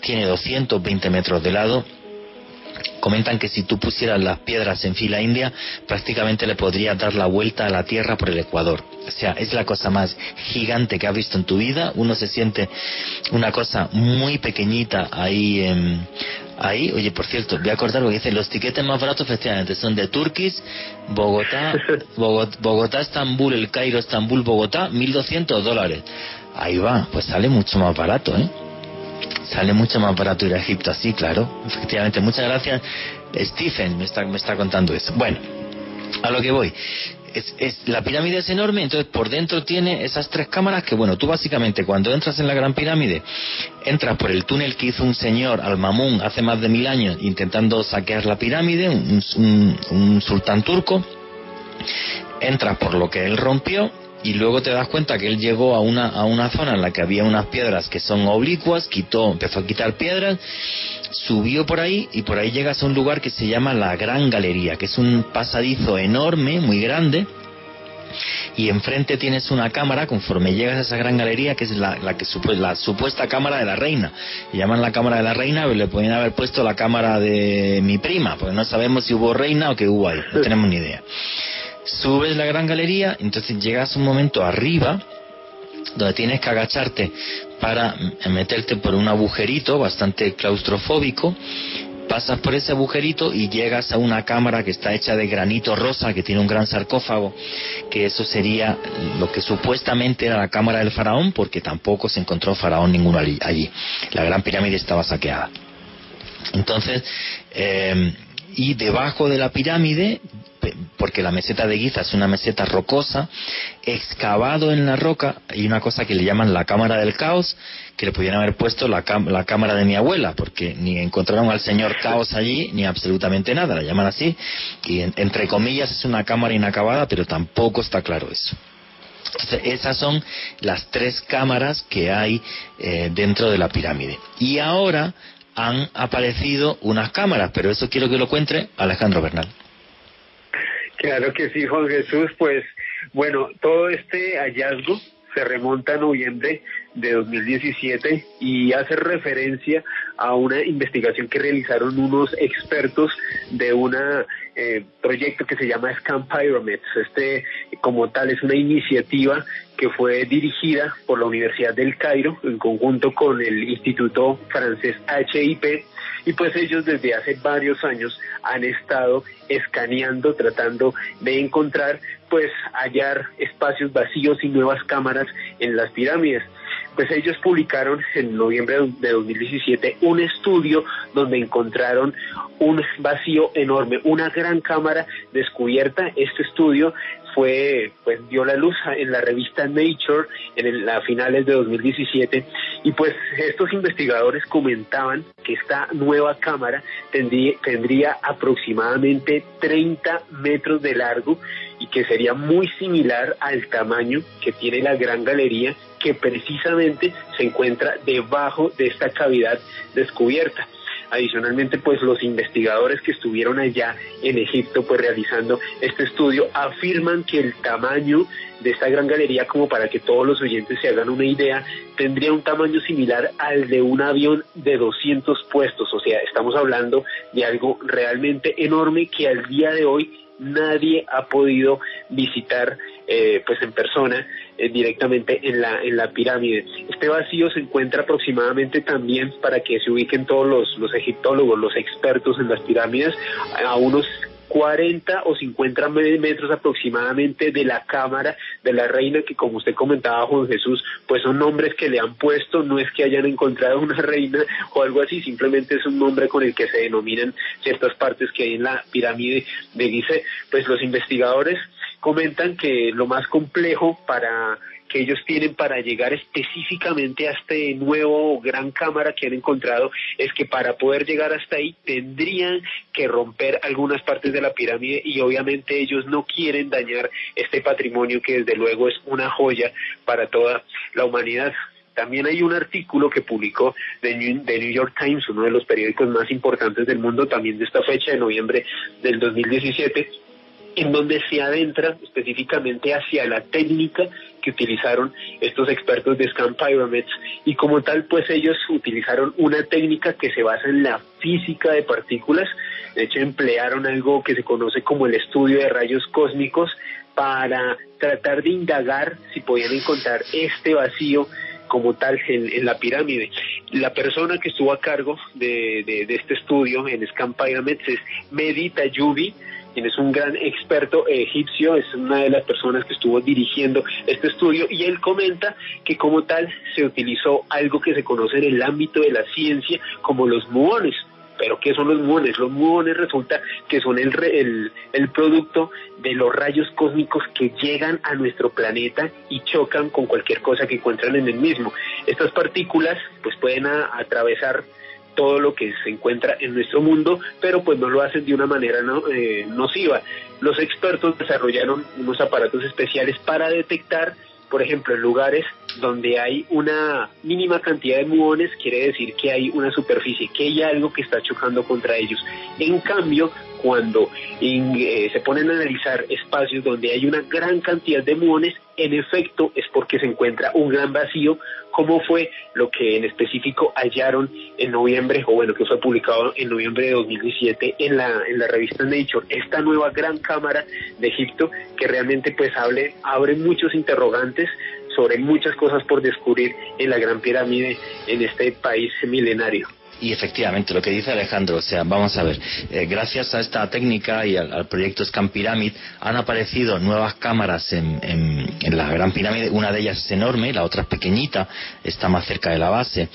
tiene 220 metros de lado Comentan que si tú pusieras las piedras en fila india, prácticamente le podrías dar la vuelta a la Tierra por el Ecuador. O sea, es la cosa más gigante que has visto en tu vida. Uno se siente una cosa muy pequeñita ahí. ahí, oye, por cierto, voy a acordar lo que dice, los tiquetes más baratos efectivamente son de Turquís, Bogotá, Bogotá, Bogotá, Estambul, el Cairo, Estambul, Bogotá, 1.200 dólares. Ahí va, pues sale mucho más barato, ¿eh? Sale mucho más barato ir a Egipto así, claro. Efectivamente, muchas gracias. Stephen me está, me está contando eso. Bueno, a lo que voy. Es, la pirámide es enorme, entonces por dentro tiene esas tres cámaras que, bueno, tú básicamente cuando entras en la gran pirámide, entras por el túnel que hizo un señor al-Mamun hace más de mil años intentando saquear la pirámide, un, un sultán turco, entras por lo que él rompió y luego te das cuenta que él llegó a una, a una zona en la que había unas piedras que son oblicuas, quitó, empezó a quitar piedras, subió por ahí y por ahí llegas a un lugar que se llama la Gran Galería, que es un pasadizo enorme, muy grande, y enfrente tienes una cámara conforme llegas a esa gran galería que es la, la que la supuesta cámara de la reina. Y llaman la cámara de la reina pero le podían haber puesto la cámara de mi prima porque no sabemos si hubo reina o qué hubo ahí no tenemos ni idea subes la gran galería, entonces llegas un momento arriba donde tienes que agacharte para meterte por un agujerito bastante claustrofóbico, pasas por ese agujerito y llegas a una cámara que está hecha de granito rosa, que tiene un gran sarcófago, que eso sería lo que supuestamente era la cámara del faraón, porque tampoco se encontró faraón ninguno allí. La gran pirámide estaba saqueada. Entonces, eh, y debajo de la pirámide porque la meseta de Giza es una meseta rocosa, excavado en la roca, hay una cosa que le llaman la cámara del caos, que le pudieran haber puesto la, la cámara de mi abuela, porque ni encontraron al señor caos allí, ni absolutamente nada, la llaman así, y entre comillas es una cámara inacabada, pero tampoco está claro eso. esas son las tres cámaras que hay eh, dentro de la pirámide. Y ahora han aparecido unas cámaras, pero eso quiero que lo cuente Alejandro Bernal. Claro que sí, Juan Jesús. Pues bueno, todo este hallazgo se remonta a noviembre de 2017 y hace referencia a una investigación que realizaron unos expertos de un eh, proyecto que se llama Scam Pyramids. Este, como tal, es una iniciativa que fue dirigida por la Universidad del Cairo en conjunto con el Instituto Francés HIP y pues ellos desde hace varios años han estado escaneando, tratando de encontrar, pues hallar espacios vacíos y nuevas cámaras en las pirámides pues ellos publicaron en noviembre de 2017 un estudio donde encontraron un vacío enorme, una gran cámara descubierta. Este estudio fue, pues dio la luz en la revista Nature en la finales de 2017 y pues estos investigadores comentaban que esta nueva cámara tendría, tendría aproximadamente 30 metros de largo y que sería muy similar al tamaño que tiene la gran galería que precisamente se encuentra debajo de esta cavidad descubierta. Adicionalmente, pues los investigadores que estuvieron allá en Egipto, pues realizando este estudio, afirman que el tamaño de esta gran galería, como para que todos los oyentes se hagan una idea, tendría un tamaño similar al de un avión de 200 puestos. O sea, estamos hablando de algo realmente enorme que al día de hoy nadie ha podido visitar eh, pues en persona eh, directamente en la en la pirámide. Este vacío se encuentra aproximadamente también para que se ubiquen todos los, los egiptólogos, los expertos en las pirámides, a unos 40 o 50 metros aproximadamente de la cámara de la reina, que como usted comentaba, Juan Jesús, pues son nombres que le han puesto, no es que hayan encontrado una reina o algo así, simplemente es un nombre con el que se denominan ciertas partes que hay en la pirámide de Gizeh. Pues los investigadores comentan que lo más complejo para que ellos tienen para llegar específicamente a este nuevo gran cámara que han encontrado es que para poder llegar hasta ahí tendrían que romper algunas partes de la pirámide y obviamente ellos no quieren dañar este patrimonio que desde luego es una joya para toda la humanidad. También hay un artículo que publicó The New, York Times, uno de los periódicos más importantes del mundo, también de esta fecha, de noviembre del 2017, en donde se adentra específicamente hacia la técnica que utilizaron estos expertos de Scan Pyramids y como tal pues ellos utilizaron una técnica que se basa en la física de partículas, de hecho emplearon algo que se conoce como el estudio de rayos cósmicos para tratar de indagar si podían encontrar este vacío como tal en, la pirámide. La persona que estuvo a cargo de, de, este estudio en Scan Pyramids es Medita Yubi, quien es un gran experto egipcio, es una de las personas que estuvo dirigiendo este estudio y él comenta que como tal se utilizó algo que se conoce en el ámbito de la ciencia como los muones. Pero ¿qué son los muones? Los muones resulta que son el, el, el, producto de los rayos cósmicos que llegan a nuestro planeta y chocan con cualquier cosa que encuentran en el mismo. Estas partículas pues pueden atravesar todo lo que se encuentra en nuestro mundo, pero pues no lo hacen de una manera no, eh, nociva. Los expertos desarrollaron unos aparatos especiales para detectar, por ejemplo, en lugares donde hay una mínima cantidad de muones, quiere decir que hay una superficie, que hay algo que está chocando contra ellos. En cambio, cuando eh, se ponen a analizar espacios donde hay una gran cantidad de muones, en efecto es porque se encuentra un gran vacío, como fue lo que en específico hallaron en noviembre, o bueno, que fue publicado en noviembre de 2017 en la, en la revista Nature, esta nueva gran cámara de Egipto que realmente pues abre, abre muchos interrogantes sobre muchas cosas por descubrir en la Gran Pirámide en este país milenario. Y efectivamente, lo que dice Alejandro, o sea, vamos a ver, eh, gracias a esta técnica y al, proyecto Scan Pyramid han aparecido nuevas cámaras en, en, la Gran Pirámide, una de ellas es enorme, la otra es pequeñita, está más cerca de la base.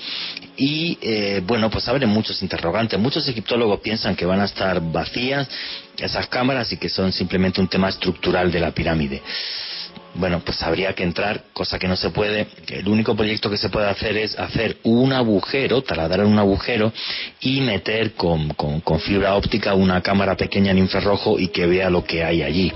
Y eh, bueno, pues abren muchos interrogantes. Muchos egiptólogos piensan que van a estar vacías esas cámaras y que son simplemente un tema estructural de la pirámide bueno, pues habría que entrar, cosa que no se puede. El único proyecto que se puede hacer es hacer un agujero, taladrar un agujero y meter con, con, con fibra óptica una cámara pequeña en infrarrojo y que vea lo que hay allí.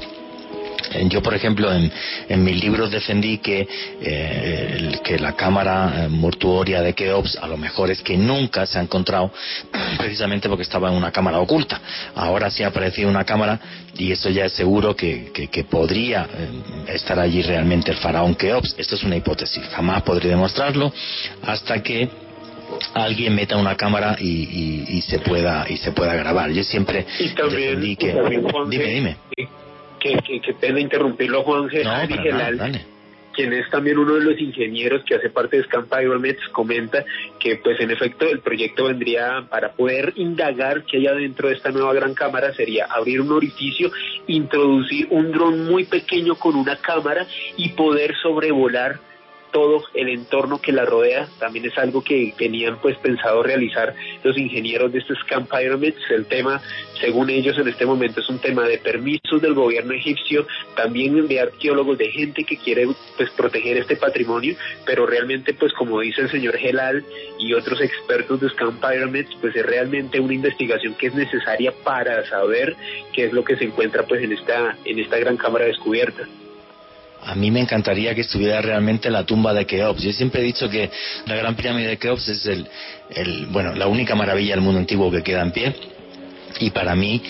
Eh, yo, por ejemplo, en, en mis libros defendí que, eh, que la cámara eh, mortuoria de Keops a lo mejor es que nunca se ha encontrado precisamente porque estaba en una cámara oculta. Ahora sí ha aparecido una cámara y eso ya es seguro que, que, podría estar allí realmente el faraón Keops. Esto es una hipótesis, jamás podré demostrarlo hasta que alguien meta una cámara y, y, se pueda y se pueda grabar. Yo siempre defendí que... dime, dime que, que, pena interrumpirlo, Juan Gelal, quien es también uno de los ingenieros que hace parte de Scamp Pyramids, comenta que pues en efecto el proyecto vendría para poder indagar qué hay adentro de esta nueva gran cámara sería abrir un orificio, introducir un dron muy pequeño con una cámara y poder sobrevolar todo el entorno que la rodea. También es algo que tenían pues pensado realizar los ingenieros de estos Camp Pyramids. El tema, según ellos en este momento, es un tema de permisos del gobierno egipcio, también de arqueólogos, de gente que quiere pues proteger este patrimonio, pero realmente pues como dice el señor Gelal y otros expertos de Camp Pyramids, pues es realmente una investigación que es necesaria para saber qué es lo que se encuentra pues en esta en esta gran cámara descubierta. A mí me encantaría que estuviera realmente la tumba de Keops. Yo siempre he dicho que la Gran Pirámide de Keops es el, bueno, la única maravilla del mundo antiguo que queda en pie y para mí,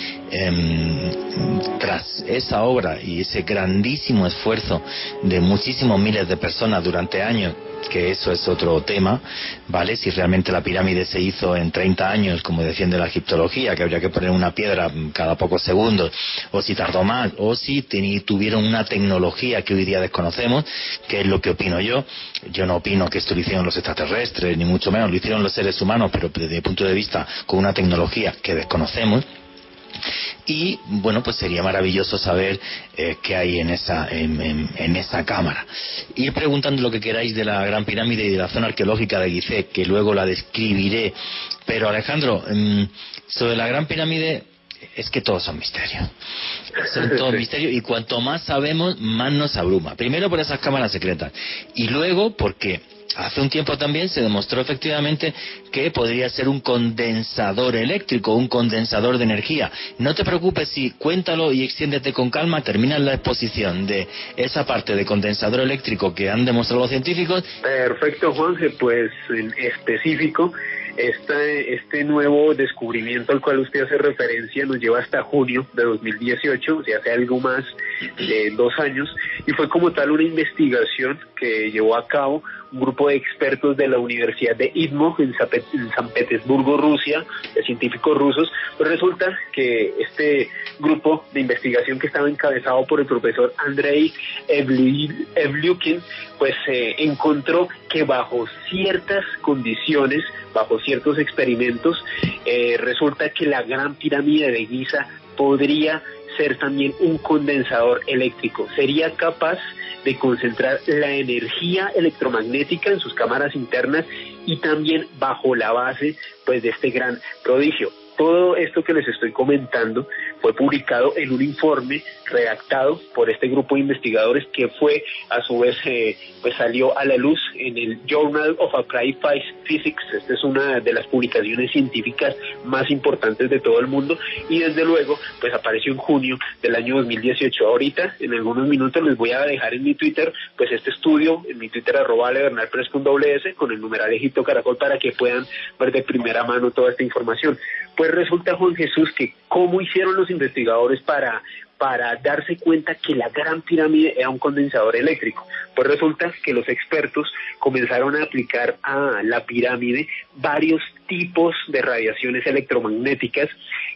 tras esa obra y ese grandísimo esfuerzo de muchísimos miles de personas durante años, que eso es otro tema, ¿vale? Si realmente la pirámide se hizo en 30 años, como defiende la egiptología, que habría que poner una piedra cada pocos segundos, o si tardó más, o si tuvieron una tecnología que hoy día desconocemos, que es lo que opino yo. Yo no opino que esto lo hicieron los extraterrestres, ni mucho menos, lo hicieron los seres humanos, pero desde mi punto de vista con una tecnología que desconocemos y bueno pues sería maravilloso saber eh, qué hay en esa en, esa cámara ir preguntando lo que queráis de la Gran Pirámide y de la zona arqueológica de Gizeh que luego la describiré pero Alejandro em, sobre la Gran Pirámide es que todos son misterios. Son todos misterios y cuanto más sabemos, más nos abruma. Primero por esas cámaras secretas y luego porque hace un tiempo también se demostró efectivamente que podría ser un condensador eléctrico, un condensador de energía. No te preocupes si cuéntalo y extiéndete con calma, termina la exposición de esa parte de condensador eléctrico que han demostrado los científicos. Perfecto, Juanje, pues en específico este, este nuevo descubrimiento al cual usted hace referencia nos lleva hasta junio de 2018, o sea, hace algo más de dos años, y fue como tal una investigación que llevó a cabo un grupo de expertos de la Universidad de Idmo en San Petersburgo, Rusia, de científicos rusos, pero resulta que este grupo de investigación que estaba encabezado por el profesor Andrei Evlyukin, pues eh, encontró que bajo ciertas condiciones, bajo ciertos experimentos, eh, resulta que la gran pirámide de Giza podría ser también un condensador eléctrico. Sería capaz de concentrar la energía electromagnética en sus cámaras internas y también bajo la base pues de este gran prodigio. Todo esto que les estoy comentando fue publicado en un informe redactado por este grupo de investigadores que fue a su vez eh, pues salió a la luz en el Journal of Applied Physics. Esta es una de las publicaciones científicas más importantes de todo el mundo y desde luego pues apareció en junio del año 2018. Ahorita en algunos minutos les voy a dejar en mi Twitter pues este estudio en mi Twitter arroba con el numeral Egipto Caracol para que puedan ver de primera mano toda esta información. Pues resulta, Juan Jesús, que cómo hicieron los investigadores para, para darse cuenta que la gran pirámide era un condensador eléctrico. Pues resulta que los expertos comenzaron a aplicar a la pirámide varios tipos de radiaciones electromagnéticas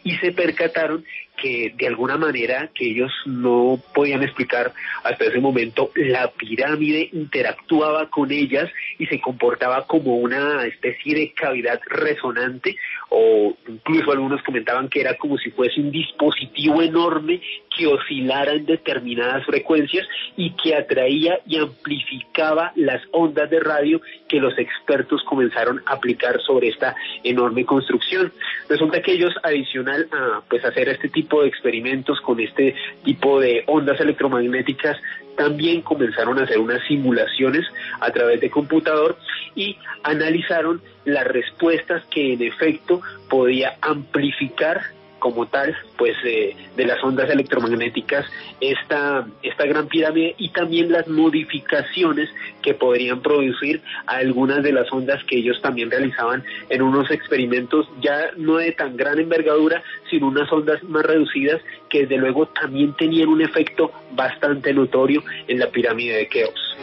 y se percataron que de alguna manera que ellos no podían explicar hasta ese momento, la pirámide interactuaba con ellas y se comportaba como una especie de cavidad resonante o incluso algunos comentaban que era como si fuese un dispositivo enorme que oscilara en determinadas frecuencias y que atraía y amplificaba las ondas de radio que los expertos comenzaron a aplicar sobre esta enorme construcción. Resulta que ellos, adicional a pues hacer este tipo de experimentos con este tipo de ondas electromagnéticas, también comenzaron a hacer unas simulaciones a través de computador y analizaron las respuestas que en efecto podía amplificar como tal, pues eh, de las ondas electromagnéticas, esta, esta gran pirámide y también las modificaciones que podrían producir algunas de las ondas que ellos también realizaban en unos experimentos ya no de tan gran envergadura, sino unas ondas más reducidas que desde luego también tenían un efecto bastante notorio en la pirámide de Keops.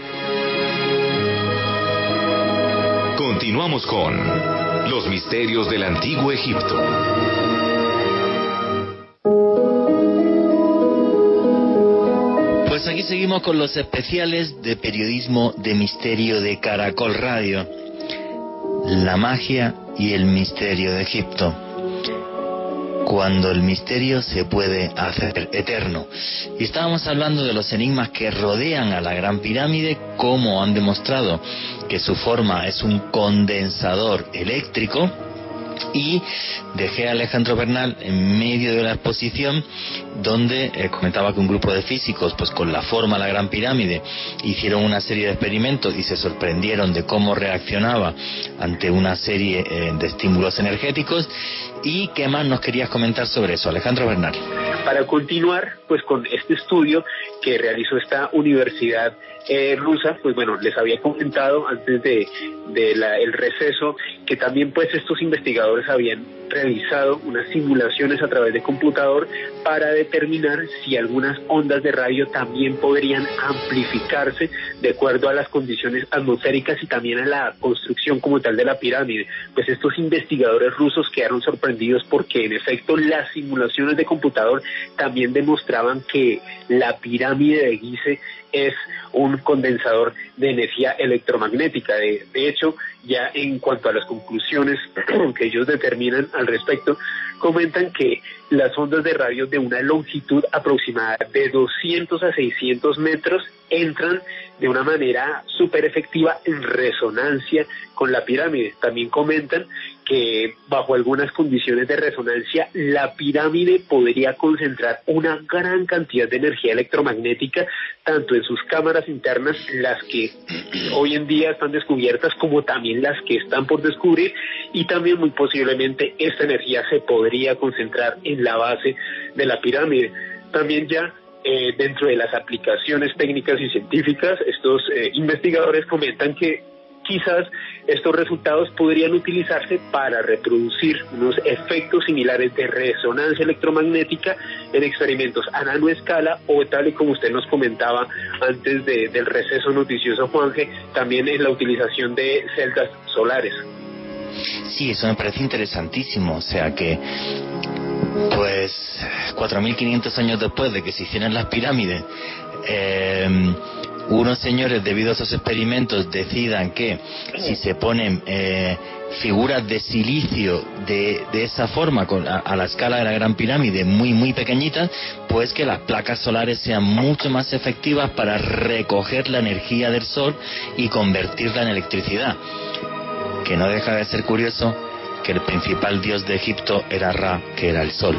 Continuamos con los misterios del antiguo Egipto. Pues aquí seguimos con los especiales de periodismo de misterio de Caracol Radio. La magia y el misterio de Egipto. Cuando el misterio se puede hacer eterno. Y estábamos hablando de los enigmas que rodean a la Gran Pirámide, como han demostrado que su forma es un condensador eléctrico y dejé a Alejandro Bernal en medio de la exposición donde eh, comentaba que un grupo de físicos pues con la forma de la Gran Pirámide hicieron una serie de experimentos y se sorprendieron de cómo reaccionaba ante una serie eh, de estímulos energéticos. Y qué más nos querías comentar sobre eso Alejandro Bernal para continuar pues con este estudio que realizó esta universidad eh, rusa, pues bueno, les había comentado antes de, el receso que también pues estos investigadores habían realizado unas simulaciones a través de computador para determinar si algunas ondas de radio también podrían amplificarse de acuerdo a las condiciones atmosféricas y también a la construcción como tal de la pirámide. Pues estos investigadores rusos quedaron sorprendidos porque en efecto las simulaciones de computador también demostraban que la pirámide de Gizeh es un condensador de energía electromagnética. De, hecho, ya en cuanto a las conclusiones que ellos determinan al respecto, comentan que las ondas de radio de una longitud aproximada de 200 a 600 metros entran de una manera súper efectiva en resonancia con la pirámide. También comentan que bajo algunas condiciones de resonancia la pirámide podría concentrar una gran cantidad de energía electromagnética tanto en sus cámaras internas, las que hoy en día están descubiertas, como también las que están por descubrir, y también muy posiblemente esta energía se podría concentrar en la base de la pirámide. También ya eh, dentro de las aplicaciones técnicas y científicas, estos eh, investigadores comentan que quizás estos resultados podrían utilizarse para reproducir unos efectos similares de resonancia electromagnética en experimentos a nanoescala o tal y como usted nos comentaba antes del receso noticioso Juanje, también en la utilización de celdas solares. Sí, eso me parece interesantísimo, o sea que pues 4.500 años después de que se hicieran las pirámides, eh, unos señores, debido a esos experimentos, decidan que si se ponen eh, figuras de silicio de, de esa forma, a, la escala de la Gran Pirámide, muy, muy pequeñitas, pues que las placas solares sean mucho más efectivas para recoger la energía del Sol y convertirla en electricidad. Que no deja de ser curioso que el principal dios de Egipto era Ra, que era el Sol.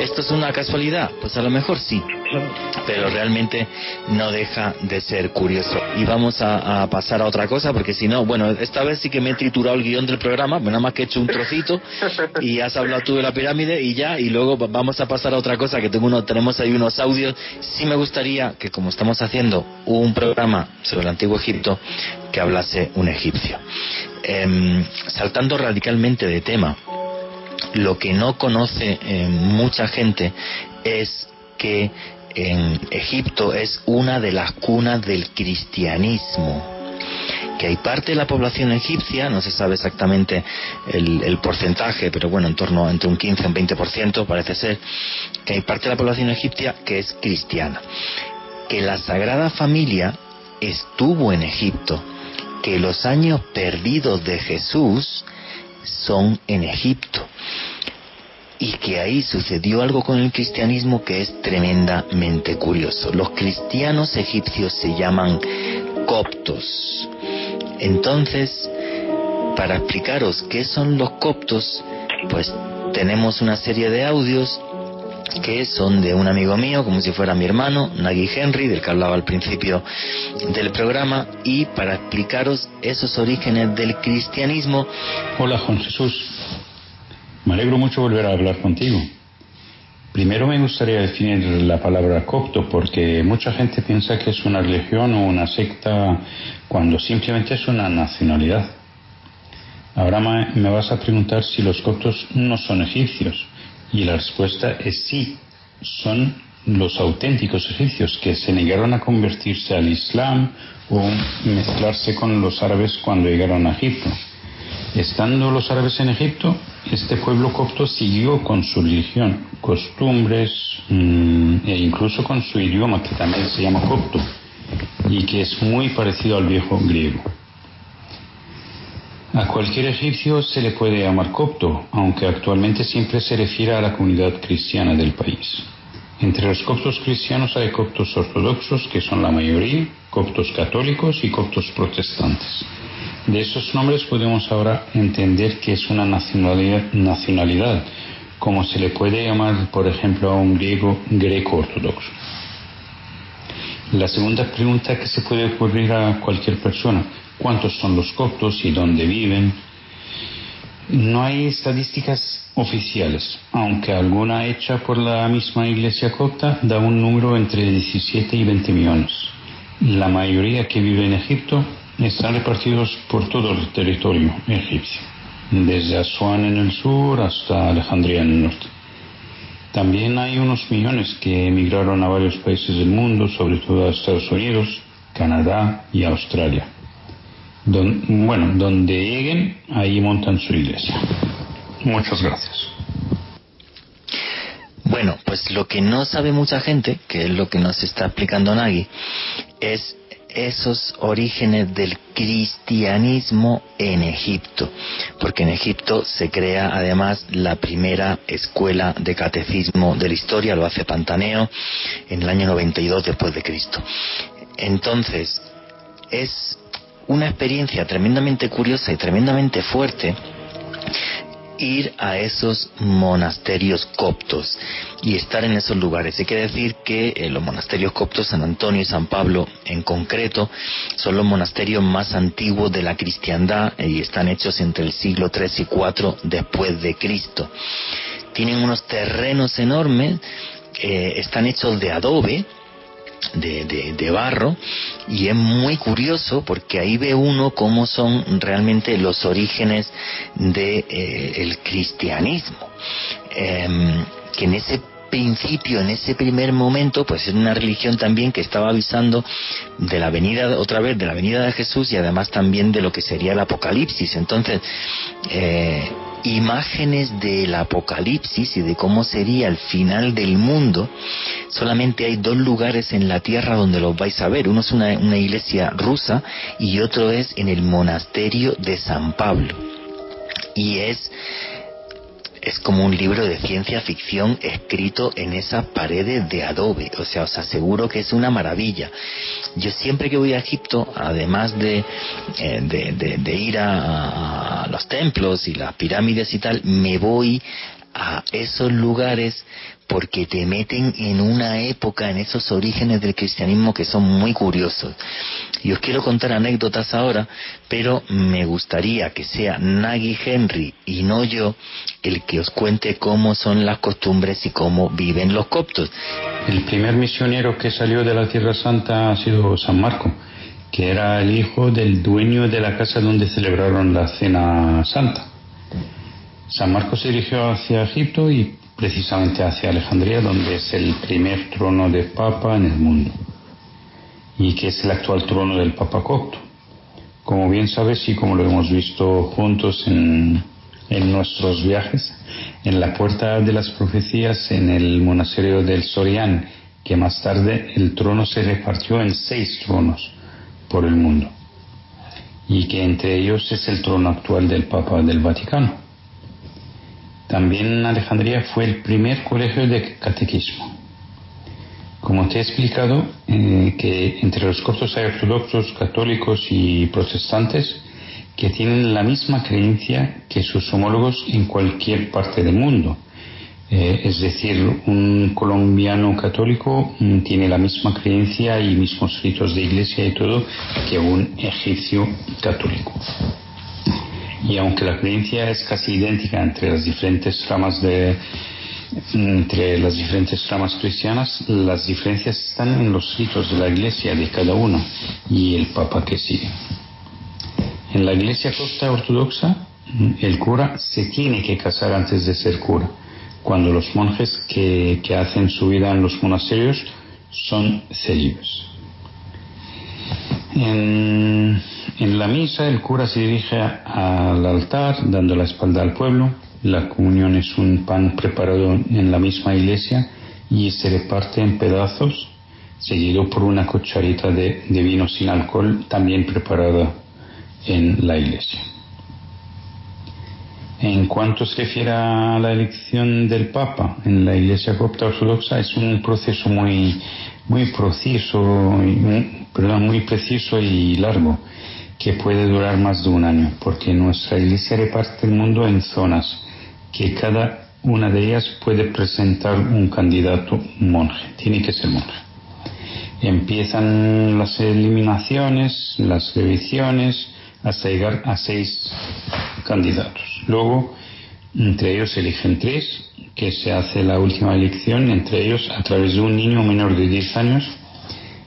¿Esto es una casualidad? Pues a lo mejor sí, pero realmente no deja de ser curioso. Y vamos a, pasar a otra cosa, porque si no, bueno, esta vez sí que me he triturado el guion del programa, nada más que he hecho un trocito y has hablado tú de la pirámide y ya, y luego vamos a pasar a otra cosa, que tengo uno, tenemos ahí unos audios. Sí me gustaría que como estamos haciendo un programa sobre el antiguo Egipto, que hablase un egipcio. Em, saltando radicalmente de tema, lo que no conoce eh, mucha gente es que en Egipto es una de las cunas del cristianismo que hay parte de la población egipcia, no se sabe exactamente el, porcentaje, pero bueno, en torno entre un 15 y un 20% parece ser, que hay parte de la población egipcia que es cristiana. Que la Sagrada Familia estuvo en Egipto, que los años perdidos de Jesús son en Egipto. Y que ahí sucedió algo con el cristianismo que es tremendamente curioso. Los cristianos egipcios se llaman coptos. Entonces, para explicaros qué son los coptos, pues tenemos una serie de audios que son de un amigo mío, como si fuera mi hermano, Nagui Henry, del que hablaba al principio del programa, y para explicaros esos orígenes del cristianismo. Hola Juan Jesús, me alegro mucho volver a hablar contigo. Primero me gustaría definir la palabra copto porque mucha gente piensa que es una religión o una secta cuando simplemente es una nacionalidad. Ahora me vas a preguntar si los coptos no son egipcios. Y la respuesta es sí, son los auténticos egipcios que se negaron a convertirse al Islam o mezclarse con los árabes cuando llegaron a Egipto. Estando los árabes en Egipto, este pueblo copto siguió con su religión, costumbres mm, e incluso con su idioma que también se llama copto y que es muy parecido al viejo griego. A cualquier egipcio se le puede llamar copto, aunque actualmente siempre se refiere a la comunidad cristiana del país. Entre los coptos cristianos hay coptos ortodoxos, que son la mayoría, coptos católicos y coptos protestantes. De esos nombres podemos ahora entender que es una nacionalidad, como se le puede llamar, por ejemplo, a un griego greco ortodoxo. La segunda pregunta que se puede ocurrir a cualquier persona, cuántos son los coptos y dónde viven. No hay estadísticas oficiales, aunque alguna hecha por la misma Iglesia copta da un número entre 17 y 20 millones. La mayoría que vive en Egipto están repartidos por todo el territorio egipcio, desde Asuán en el sur hasta Alejandría en el norte. También hay unos millones que emigraron a varios países del mundo, sobre todo a Estados Unidos, Canadá y Australia bueno, donde lleguen, ahí montan su iglesia. Muchas gracias. Bueno, pues lo que no sabe mucha gente, que es lo que nos está explicando Nagui, es esos orígenes del cristianismo en Egipto, porque en Egipto se crea además la primera escuela de catecismo de la historia, lo hace Pantaneo en el año 92 después de Cristo. Entonces, es una experiencia tremendamente curiosa y tremendamente fuerte ir a esos monasterios coptos y estar en esos lugares. Hay que decir que eh, los monasterios coptos, San Antonio y San Pablo en concreto, son los monasterios más antiguos de la cristiandad y están hechos entre el siglo III y IV después de Cristo. Tienen unos terrenos enormes, eh, están hechos de adobe, de, de, barro y es muy curioso porque ahí ve uno cómo son realmente los orígenes del de, eh, el cristianismo em, que en ese principio, en ese primer momento, pues es una religión también que estaba avisando de la venida, otra vez, de la venida de Jesús y además también de lo que sería el Apocalipsis. Entonces, eh, imágenes del apocalipsis y de cómo sería el final del mundo, solamente hay dos lugares en la tierra donde los vais a ver. Uno es una, una iglesia rusa y otro es en el monasterio de San Pablo. Y es es como un libro de ciencia ficción escrito en esas paredes de adobe. O sea, os aseguro que es una maravilla. Yo siempre que voy a Egipto, además de, eh, de, ir a, a, los templos y las pirámides y tal, me voy a esos lugares porque te meten en una época, en esos orígenes del cristianismo que son muy curiosos. Y os quiero contar anécdotas ahora, pero me gustaría que sea Nagy Henry y no yo el que os cuente cómo son las costumbres y cómo viven los coptos. El primer misionero que salió de la Tierra Santa ha sido San Marco, que era el hijo del dueño de la casa donde celebraron la Cena Santa. San Marco se dirigió hacia Egipto y precisamente hacia Alejandría, donde es el primer trono de Papa en el mundo y que es el actual trono del Papa Copto. Como bien sabes y como lo hemos visto juntos en, en nuestros viajes, en la puerta de las profecías en el monasterio del Sorián, que más tarde el trono se repartió en seis tronos por el mundo, y que entre ellos es el trono actual del Papa del Vaticano. También Alejandría fue el primer colegio de catequismo. Como te he explicado, eh, que entre los coptos hay ortodoxos, católicos y protestantes que tienen la misma creencia que sus homólogos en cualquier parte del mundo. Eh, es decir, un colombiano católico mm, tiene la misma creencia y mismos ritos de iglesia y todo que un egipcio católico y aunque la creencia es casi idéntica entre las diferentes ramas de entre las diferentes ramas cristianas, las diferencias están en los ritos de la iglesia de cada uno y el papa que sigue. En la iglesia costa ortodoxa, el cura se tiene que casar antes de ser cura, cuando los monjes que, que hacen su vida en los monasterios son célibes. En, en la misa el cura se dirige al altar dando la espalda al pueblo. La comunión es un pan preparado en la misma iglesia y se reparte en pedazos, seguido por una cucharita de, vino sin alcohol también preparada en la iglesia. En cuanto se refiere a la elección del Papa en la Iglesia Copta Ortodoxa, es un proceso muy, muy preciso, muy preciso y largo que puede durar más de un año, porque nuestra iglesia reparte el mundo en zonas, que cada una de ellas puede presentar un candidato monje, tiene que ser monje. Empiezan las eliminaciones, las revisiones, hasta llegar a seis candidatos. Luego, entre ellos eligen tres, que se hace la última elección, entre ellos a través de un niño menor de 10 años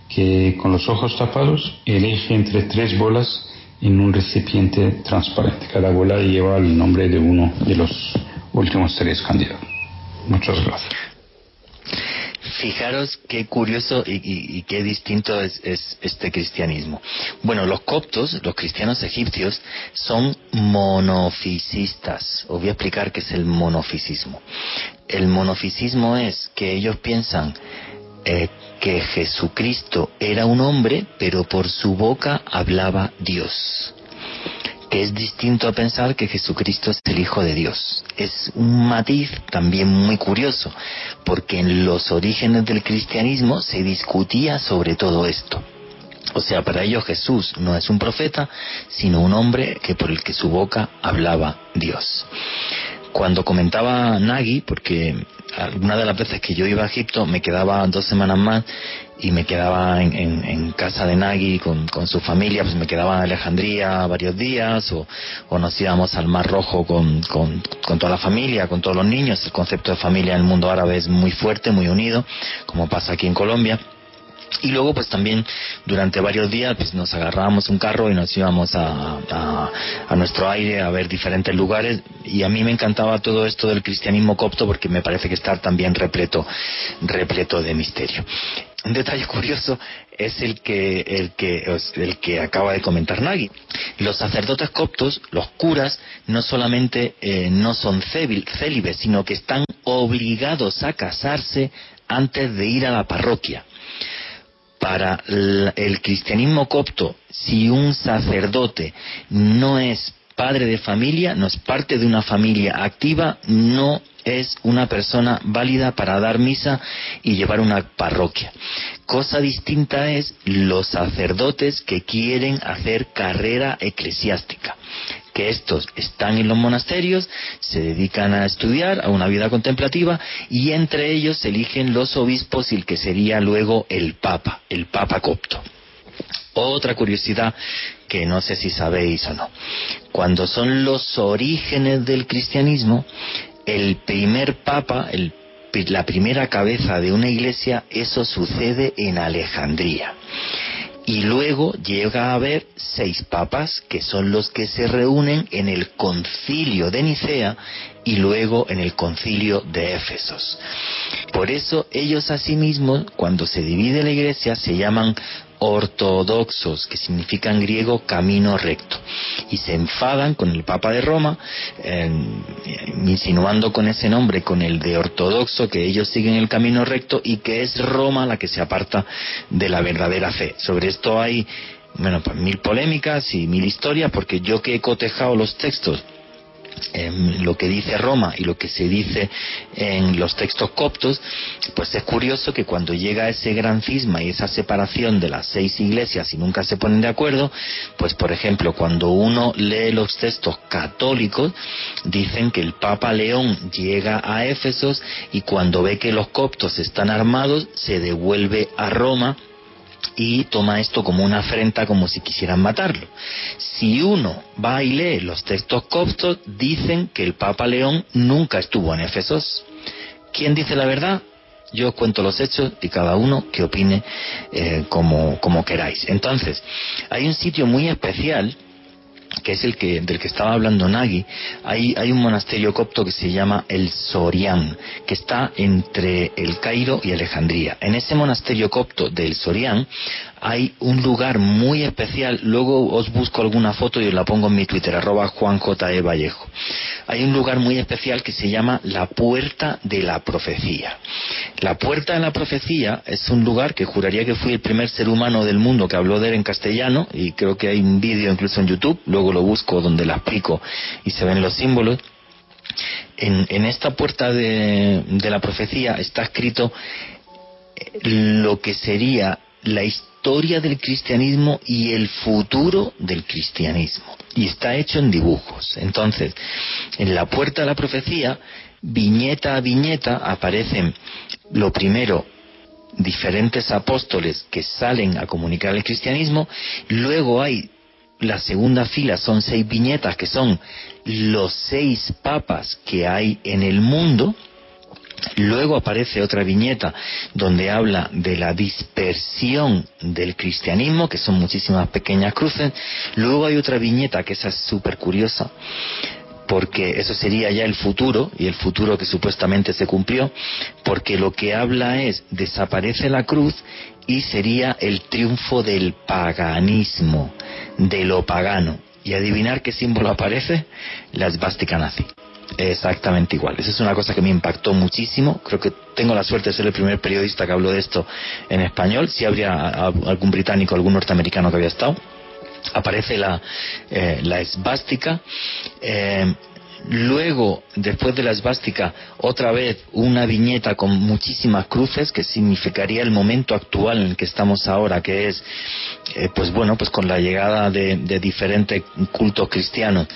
que con los ojos tapados elige entre tres bolas en un recipiente transparente. Cada bola lleva el nombre de uno de los últimos tres candidatos. Muchas gracias. Fijaros qué curioso y, qué distinto es, este cristianismo. Bueno, los coptos, los cristianos egipcios, son monofisistas. Os voy a explicar qué es el monofisismo. El monofisismo es que ellos piensan eh, que Jesucristo era un hombre, pero por su boca hablaba Dios que es distinto a pensar que Jesucristo es el Hijo de Dios. Es un matiz también muy curioso, porque en los orígenes del cristianismo se discutía sobre todo esto. O sea, para ellos Jesús no es un profeta, sino un hombre que por el que su boca hablaba Dios. Cuando comentaba Nagi, porque alguna de las veces que yo iba a Egipto me quedaba dos semanas más y me quedaba en, casa de Nagi con, su familia, pues me quedaba en Alejandría varios días o, nos íbamos al Mar Rojo con, toda la familia, con todos los niños. El concepto de familia en el mundo árabe es muy fuerte, muy unido, como pasa aquí en Colombia. Y luego, pues también durante varios días, pues nos agarrábamos un carro y nos íbamos a, a, nuestro aire a ver diferentes lugares. Y a mí me encantaba todo esto del cristianismo copto porque me parece que está también repleto, repleto de misterio. Un detalle curioso es el que, el que, el que acaba de comentar Nagui. Los sacerdotes coptos, los curas, no solamente eh, no son célibes, sino que están obligados a casarse antes de ir a la parroquia para el cristianismo copto, si un sacerdote no es padre de familia, no es parte de una familia activa, no es una persona válida para dar misa y llevar una parroquia. Cosa distinta es los sacerdotes que quieren hacer carrera eclesiástica que estos están en los monasterios, se dedican a estudiar, a una vida contemplativa, y entre ellos se eligen los obispos y el que sería luego el Papa, el Papa copto. Otra curiosidad que no sé si sabéis o no. Cuando son los orígenes del cristianismo, el primer papa, la primera cabeza de una iglesia, eso sucede en Alejandría y luego llega a haber seis papas que son los que se reúnen en el concilio de Nicea y luego en el concilio de Éfesos. Por eso ellos asimismo, cuando se divide la iglesia, se llaman ortodoxos, que significa en griego camino recto, y se enfadan con el Papa de Roma, insinuando con ese nombre, con el de ortodoxo, que ellos siguen el camino recto y que es Roma la que se aparta de la verdadera fe. Sobre esto hay, bueno, pues mil polémicas y mil historias, porque yo que he cotejado los textos lo que dice Roma y lo que se dice en los textos coptos, pues es curioso que cuando llega ese gran cisma y esa separación de las seis iglesias y nunca se ponen de acuerdo, pues por ejemplo, cuando uno lee los textos católicos, dicen que el Papa León llega a Éfesos y cuando ve que los coptos están armados, se devuelve a Roma y toma esto como una afrenta, como si quisieran matarlo. Si uno va y lee los textos coptos, dicen que el Papa León nunca estuvo en Éfesos. ¿Quién dice la verdad? Yo os cuento los hechos y cada uno que opine eh, como, como queráis. Entonces, hay un sitio muy especial que es el que del que estaba hablando Nagi, hay, hay un monasterio copto que se llama el Sorián, que está entre el Cairo y Alejandría. En ese monasterio copto del Sorián hay un lugar muy especial, luego os busco alguna foto y os la pongo en mi Twitter, arroba e Vallejo. Hay un lugar muy especial que se llama la Puerta de la Profecía. La Puerta de la Profecía es un lugar que juraría que fui el primer ser humano del mundo que habló de él en castellano, y creo que hay un vídeo incluso en YouTube, luego lo busco donde la explico y se ven los símbolos. En, esta Puerta de, de la Profecía está escrito lo que sería la historia historia del cristianismo y el futuro del cristianismo. Y está hecho en dibujos. Entonces, en la puerta de la profecía, viñeta a viñeta, aparecen lo primero diferentes apóstoles que salen a comunicar el cristianismo, luego hay la segunda fila son seis viñetas que son los seis papas que hay en el mundo. Luego aparece otra viñeta donde habla de la dispersión del cristianismo, que son muchísimas pequeñas cruces. Luego hay otra viñeta que esa es súper curiosa, porque eso sería ya el futuro, y el futuro que supuestamente se cumplió, porque lo que habla es desaparece la cruz y sería el triunfo del paganismo, de lo pagano. Y adivinar qué símbolo aparece, la esvástica nazi. Exactamente igual. Esa es una cosa que me impactó muchísimo. Creo que tengo la suerte de ser el primer periodista que habló de esto en español. Si habría algún británico, algún norteamericano que había estado aparece la, eh, la esvástica. Eh, luego, después de la esvástica, otra vez una viñeta con muchísimas cruces, que significaría el momento actual en el que estamos ahora, que es, eh, pues bueno, pues con la llegada de, diferentes cultos cristianos,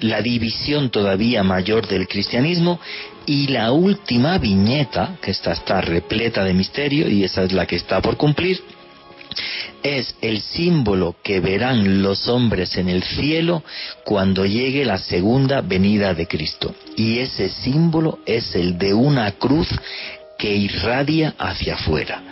la división todavía mayor del cristianismo y la última viñeta, que esta está repleta de misterio y esa es la que está por cumplir, es el símbolo que verán los hombres en el cielo cuando llegue la segunda venida de Cristo. Y ese símbolo es el de una cruz que irradia hacia afuera.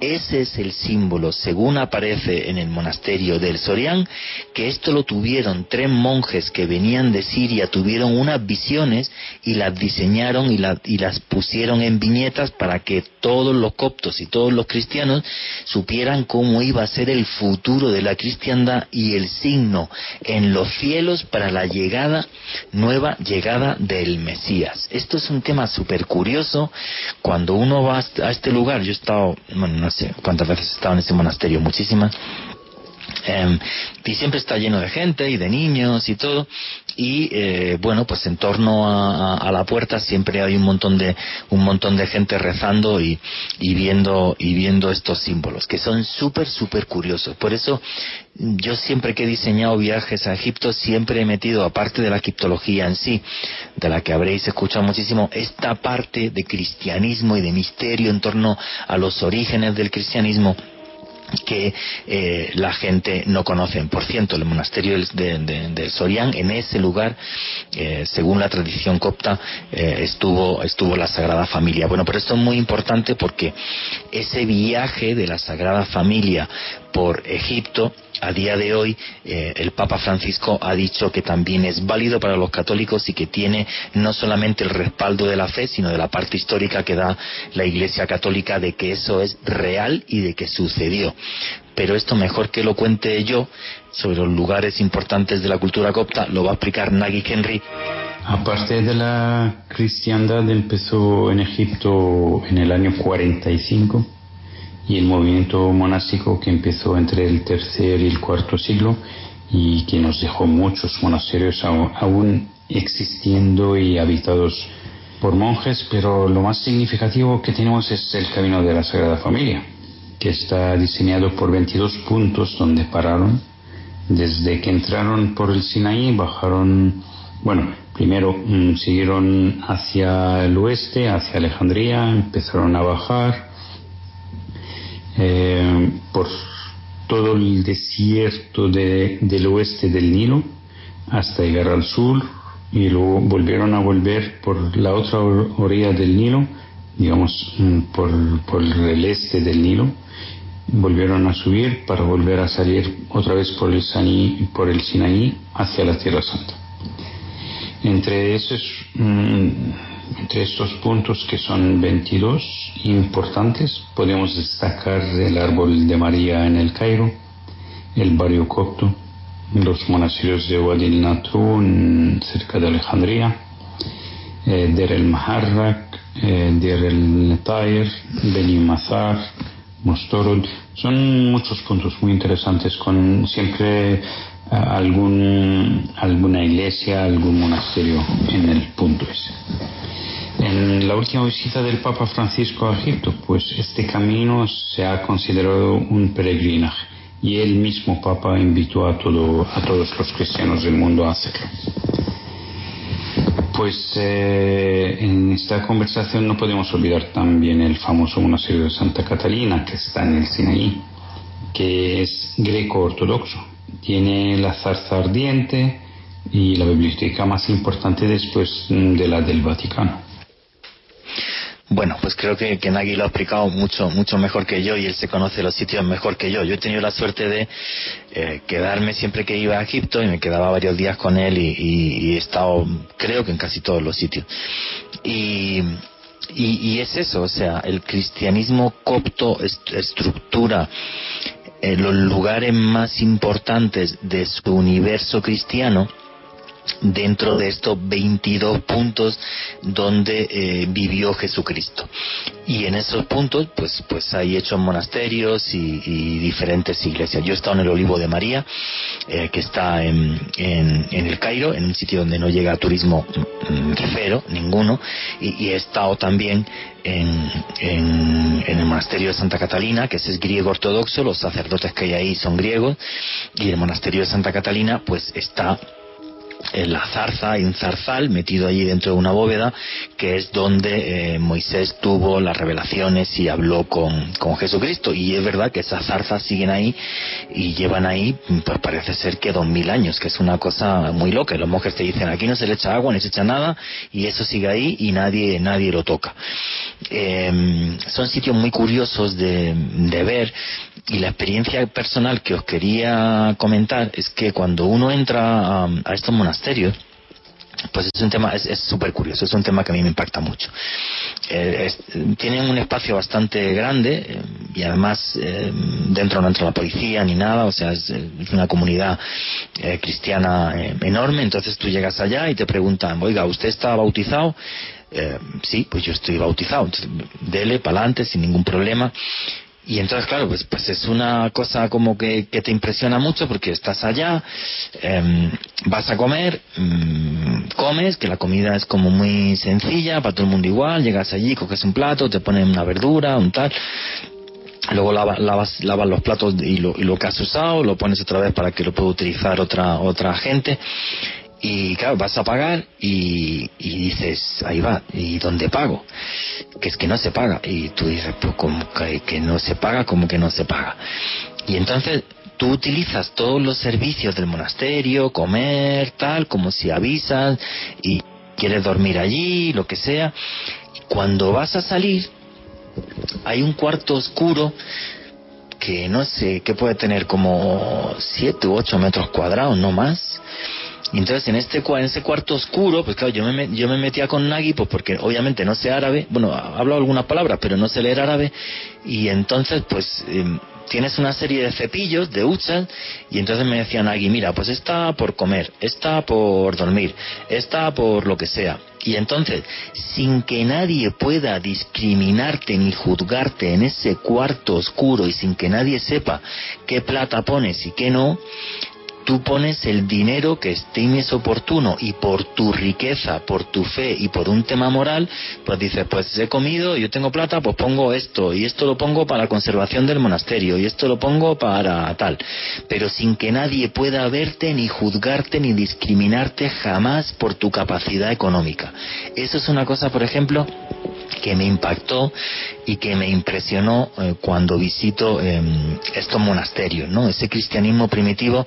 Ese es el símbolo, según aparece en el monasterio del Sorián, que esto lo tuvieron tres monjes que venían de Siria, tuvieron unas visiones y las diseñaron y, y las pusieron en viñetas para que todos los coptos y todos los cristianos supieran cómo iba a ser el futuro de la cristiandad y el signo en los cielos para la llegada, nueva llegada del Mesías. Esto es un tema súper curioso. Cuando uno va a este lugar, yo he estado, bueno, no cuántas veces he estado en ese monasterio, muchísimas, em, y siempre está lleno de gente y de niños y todo y eh, bueno pues en torno a, la puerta siempre hay un montón de un montón de gente rezando y, y viendo y viendo estos símbolos que son súper súper curiosos. Por eso yo siempre que he diseñado viajes a Egipto siempre he metido aparte de la egiptología en sí de la que habréis escuchado muchísimo esta parte de cristianismo y de misterio en torno a los orígenes del cristianismo que eh, la gente no conoce. Por cierto, el monasterio de, de, en ese lugar, eh, según la tradición copta, eh, estuvo, estuvo la Sagrada Familia. Bueno, pero esto es muy importante porque ese viaje de la Sagrada Familia por Egipto a día de hoy eh, el Papa Francisco ha dicho que también es válido para los católicos y que tiene no solamente el respaldo de la fe, sino de la parte histórica que da la Iglesia Católica de que eso es real y de que sucedió. Pero esto mejor que lo cuente yo sobre los lugares importantes de la cultura copta, lo va a explicar Nagy Henry. Aparte de la cristiandad empezó en Egipto en el año 45 y el movimiento monástico que empezó entre el tercer y el cuarto siglo y que nos dejó muchos monasterios aún existiendo y habitados por monjes, pero lo más significativo que tenemos es el camino de la Sagrada Familia, que está diseñado por 22 puntos donde pararon. Desde que entraron por el Sinaí, bajaron, bueno, primero mm, siguieron hacia el oeste, hacia Alejandría, empezaron a bajar, eh, por todo el desierto del oeste del Nilo hasta llegar al sur y luego volvieron a volver por la otra orilla del Nilo, digamos mm, por, por el este del Nilo, volvieron a subir para volver a salir otra vez por el, Sinaí, por el Sinaí hacia la Tierra Santa. Entre esos mm, entre estos puntos, que son 22 importantes, podemos destacar el árbol de María en el Cairo, el barrio copto, los monasterios de Wadi el cerca de Alejandría, eh, Der el Maharrak, eh, Der el Tair, Beni Mazar, Son muchos puntos muy interesantes con siempre algún, alguna iglesia, algún monasterio en el punto ese. En la última visita del Papa Francisco a Egipto, pues este camino se ha considerado un peregrinaje y el mismo Papa invitó a, todo, a todos los cristianos del mundo a hacerlo. Pues eh, en esta conversación no podemos olvidar también el famoso monasterio de Santa Catalina que está en el Sinaí, que es greco-ortodoxo tiene la zarza ardiente y la biblioteca más importante después de la del Vaticano. Bueno, pues creo que, que Nagui lo ha explicado mucho, mucho mejor que yo y él se conoce los sitios mejor que yo. Yo he tenido la suerte de eh, quedarme siempre que iba a Egipto y me quedaba varios días con él y, he estado, creo que en casi todos los sitios. Y, y, es eso, o sea, el cristianismo copto estructura eh, los lugares más importantes de su universo cristiano dentro de estos 22 puntos donde eh, vivió Jesucristo. Y en esos puntos, pues, pues hay hechos monasterios y, diferentes iglesias. Yo he estado en el Olivo de María, eh, que está en, en, el Cairo, en un sitio donde no llega turismo mm, cero, ninguno, y, he estado también en, en, el monasterio de Santa Catalina, que es griego ortodoxo, los sacerdotes que hay ahí son griegos, y el monasterio de Santa Catalina, pues está en la zarza, un zarzal metido allí dentro de una bóveda, que es donde eh, Moisés tuvo las revelaciones y habló con, con, Jesucristo. Y es verdad que esas zarzas siguen ahí y llevan ahí, pues parece ser que dos mil años, que es una cosa muy loca. Los monjes te dicen, aquí no se le echa agua, ni se echa nada, y eso sigue ahí y nadie, nadie lo toca. Em, son sitios muy curiosos de, de ver y la experiencia personal que os quería comentar es que cuando uno entra a, estos monasterios, pues es un tema, es súper curioso, es un tema que a mí me impacta mucho. Eh, tienen un espacio bastante grande eh, y además eh, dentro no entra la policía ni nada, o sea, es, una comunidad cristiana enorme, entonces tú llegas allá y te preguntan, oiga, ¿usted está bautizado? sí, pues yo estoy bautizado, entonces dele para adelante sin ningún problema y entonces, claro, pues, pues es una cosa como que, que te impresiona mucho porque estás allá, em, vas a comer, mm, comes, que la comida es como muy sencilla, para todo el mundo igual, llegas allí, coges un plato, te ponen una verdura, un tal, luego lavas, lavas, lavas los platos y lo, y lo que has usado, lo pones otra vez para que lo pueda utilizar otra, otra gente y claro, vas a pagar y, dices, ahí va, ¿y dónde pago? Que es que no se paga. Y tú dices, pues como que, no se paga, como que no se paga. Y entonces tú utilizas todos los servicios del monasterio, comer, tal, como si avisas y quieres dormir allí, lo que sea. Cuando vas a salir, hay un cuarto oscuro que no sé, que puede tener como 7 u 8 metros cuadrados, no más y entonces en este en ese cuarto oscuro, pues claro, yo me, yo me metía con Nagui, pues porque obviamente no sé árabe, bueno, hablo algunas palabras, pero no sé leer árabe, y entonces pues em, tienes una serie de cepillos, de huchas, y entonces me decía Nagui, mira, pues está por comer, está por dormir, está por lo que sea. Y entonces, sin que nadie pueda discriminarte ni juzgarte en ese cuarto oscuro y sin que nadie sepa qué plata pones y qué no, tú pones el dinero que estimes oportuno y por tu riqueza, por tu fe y por un tema moral, pues dices, pues he comido, yo tengo plata, pues pongo esto y esto lo pongo para la conservación del monasterio y esto lo pongo para tal, pero sin que nadie pueda verte ni juzgarte ni discriminarte jamás por tu capacidad económica. Eso es una cosa, por ejemplo, que me impactó y que me impresionó eh, cuando visito em, estos monasterios, ¿no? Ese cristianismo primitivo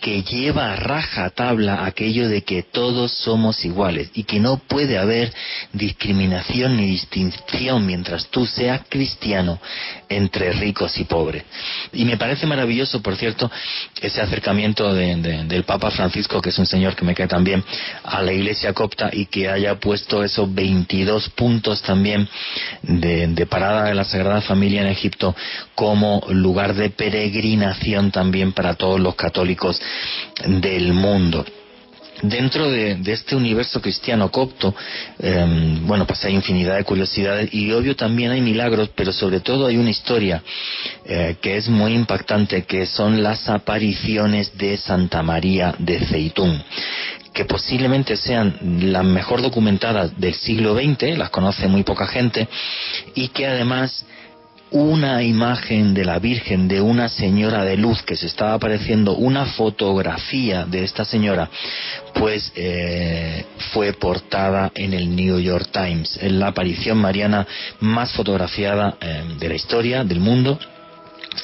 que lleva a raja tabla aquello de que todos somos iguales y que no puede haber discriminación ni distinción mientras tú seas cristiano entre ricos y pobres. Y me parece maravilloso, por cierto, ese acercamiento del Papa Francisco, que es un señor que me cae también, a la Iglesia copta y que haya puesto esos 22 puntos también de, de parada de la Sagrada Familia en Egipto como lugar de peregrinación también para todos los católicos del mundo dentro de, este universo cristiano copto, em, bueno, pues hay infinidad de curiosidades y obvio también hay milagros, pero sobre todo hay una historia eh, que es muy impactante, que son las apariciones de Santa María de Ceitún que posiblemente sean las mejor documentadas del siglo XX, las conoce muy poca gente, y que además una imagen de la Virgen, de una señora de luz que se estaba apareciendo, una fotografía de esta señora, pues eh, fue portada en el New York Times. Es la aparición mariana más fotografiada eh, de la historia del mundo.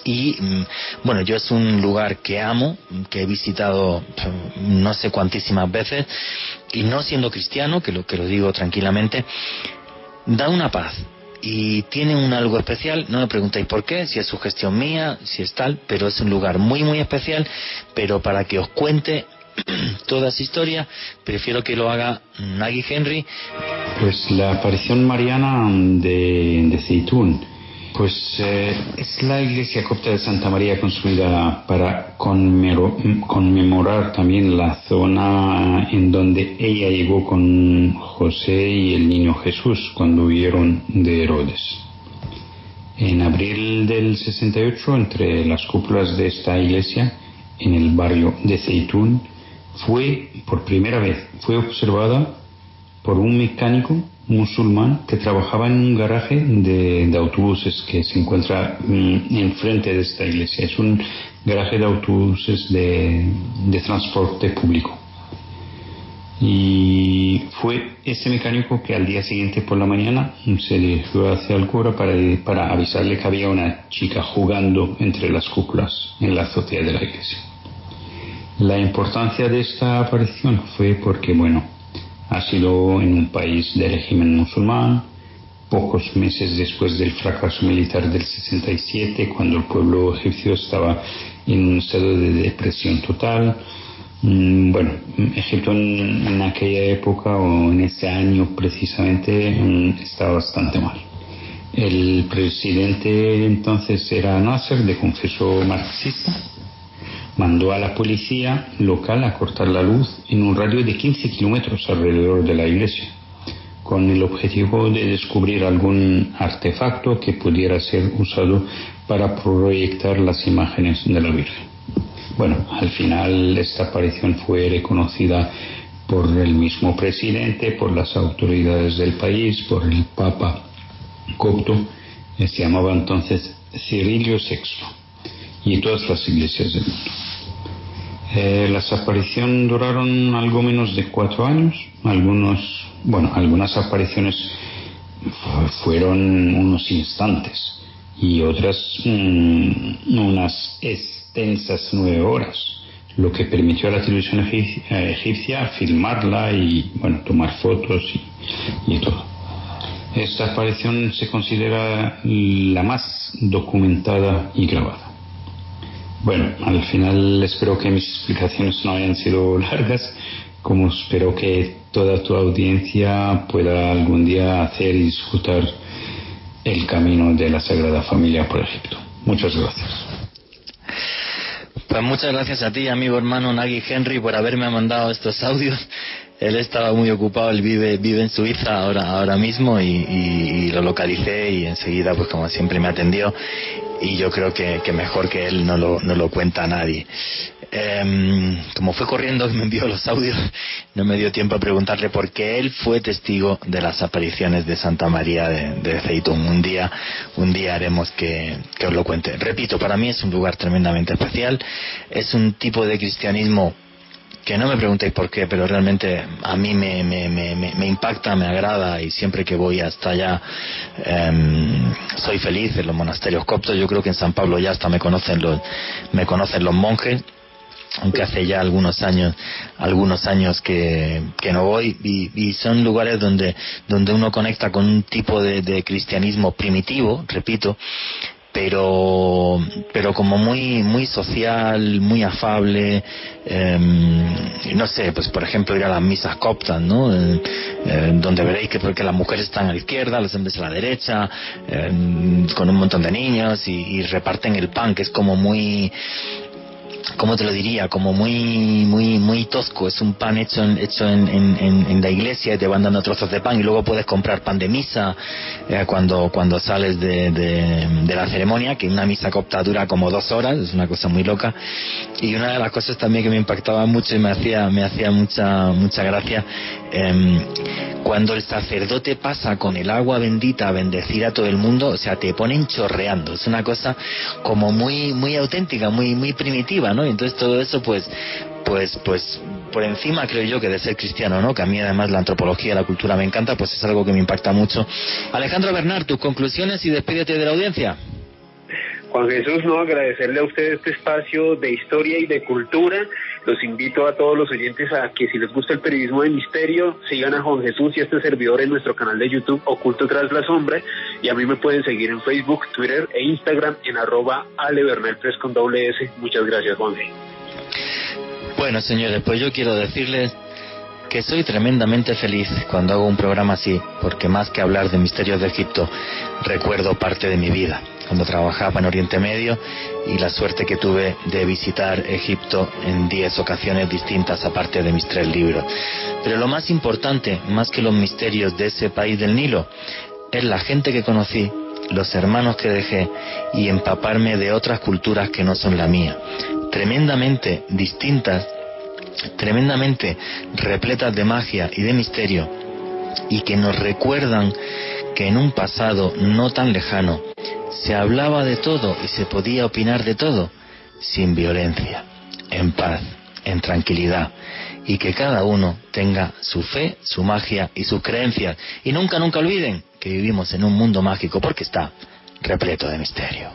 Y mm, bueno, yo es un lugar que amo, que he visitado mm, no sé cuantísimas veces. Y no siendo cristiano, que lo que lo digo tranquilamente, da una paz y tiene un algo especial, no me preguntéis por qué, si es su gestión mía, si es tal, pero es un lugar muy muy especial, pero para que os cuente toda esa historia, prefiero que lo haga Nagy Henry. Pues la aparición mariana de, de Zeitún pues eh, es la iglesia copta de Santa María construida para conmemorar también la zona en donde ella llegó con José y el niño Jesús cuando huyeron de Herodes. En abril del 68, entre las cúpulas de esta iglesia, en el barrio de Zeitún, fue por primera vez, fue observada por un mecánico musulmán que trabajaba en un garaje de, autobuses que se encuentra mm, enfrente de esta iglesia. Es un garaje de autobuses de, transporte público. Y fue ese mecánico que al día siguiente por la mañana se dirigió hacia el cura para, para avisarle que había una chica jugando entre las cúpulas en la azotea de la iglesia. La importancia de esta aparición fue porque, bueno, ha sido en un país de régimen musulmán, pocos meses después del fracaso militar del 67, cuando el pueblo egipcio estaba en un estado de depresión total. Mm, bueno, Egipto en, aquella época o en ese año precisamente mm, estaba bastante mal. El presidente entonces era Nasser, de confeso marxista, mandó a la policía local a cortar la luz en un radio de 15 kilómetros alrededor de la iglesia, con el objetivo de descubrir algún artefacto que pudiera ser usado para proyectar las imágenes de la Virgen. Bueno, al final esta aparición fue reconocida por el mismo presidente, por las autoridades del país, por el Papa copto, se llamaba entonces Cirilio VI, y todas las iglesias del mundo. Eh, las apariciones duraron algo menos de cuatro años. Algunos, bueno, algunas apariciones fueron unos instantes y otras mm, unas extensas nueve horas, lo que permitió a la televisión egipcia, filmarla y bueno tomar fotos y todo. Esta aparición se considera la más documentada y grabada. Bueno, al final espero que mis explicaciones no hayan sido largas, como espero que toda tu audiencia pueda algún día hacer y disfrutar el camino de la Sagrada Familia por Egipto. Muchas gracias. Pues muchas gracias a ti, amigo hermano Nagy Henry, por haberme mandado estos audios. Él estaba muy ocupado, él vive, vive en Suiza ahora, ahora mismo y, y, lo localicé y enseguida, pues como siempre me atendió y yo creo que, mejor que él no lo, no lo cuenta a nadie. Em, como fue corriendo y me envió los audios, no me dio tiempo a preguntarle por qué él fue testigo de las apariciones de Santa María de, de Un día, un día haremos que, que os lo cuente. Repito, para mí es un lugar tremendamente especial, es un tipo de cristianismo que no me preguntéis por qué, pero realmente a mí me, me, me, me impacta, me agrada y siempre que voy hasta allá em, soy feliz en los monasterios coptos. Yo creo que en San Pablo ya hasta me conocen los, me conocen los monjes aunque hace ya algunos años algunos años que, no voy y, son lugares donde donde uno conecta con un tipo de cristianismo primitivo repito pero pero como muy muy social muy afable em, no sé pues por ejemplo ir a las misas coptas no eh, eh, donde veréis que porque las mujeres están a la izquierda los hombres a la derecha em, con un montón de niños y, y reparten el pan que es como muy ¿cómo te lo diría? Como muy, muy, muy tosco. Es un pan hecho en, hecho en, en, en la iglesia y te van dando trozos de pan y luego puedes comprar pan de misa eh, cuando, cuando sales de, de, la ceremonia, que una misa copta dura como dos horas, es una cosa muy loca. Y una de las cosas también que me impactaba mucho y me hacía, me hacía mucha, mucha gracia, eh, cuando el sacerdote pasa con el agua bendita a bendecir a todo el mundo, o sea, te ponen chorreando. Es una cosa como muy, muy auténtica, muy, muy primitiva, ¿no? Entonces todo eso, pues, pues, pues, por encima creo yo que de ser cristiano, ¿no? Que a mí además la antropología, la cultura me encanta, pues es algo que me impacta mucho. Alejandro Bernard, tus conclusiones y despídete de la audiencia. Juan Jesús, no agradecerle a usted este espacio de historia y de cultura. Los invito a todos los oyentes a que si les gusta el periodismo de misterio, sigan a Juan Jesús y a este servidor en nuestro canal de YouTube Oculto tras la sombra. Y a mí me pueden seguir en Facebook, Twitter e Instagram en arroba alebernelpres con doble S. Muchas gracias, Juan. Bueno, señores, pues yo quiero decirles que soy tremendamente feliz cuando hago un programa así, porque más que hablar de misterios de Egipto, recuerdo parte de mi vida, cuando trabajaba en Oriente Medio y la suerte que tuve de visitar Egipto en diez ocasiones distintas aparte de mis tres libros. Pero lo más importante, más que los misterios de ese país del Nilo, es la gente que conocí, los hermanos que dejé y empaparme de otras culturas que no son la mía, tremendamente distintas tremendamente repletas de magia y de misterio y que nos recuerdan que en un pasado no tan lejano se hablaba de todo y se podía opinar de todo sin violencia, en paz, en tranquilidad y que cada uno tenga su fe, su magia y sus creencias y nunca, nunca olviden que vivimos en un mundo mágico porque está repleto de misterio.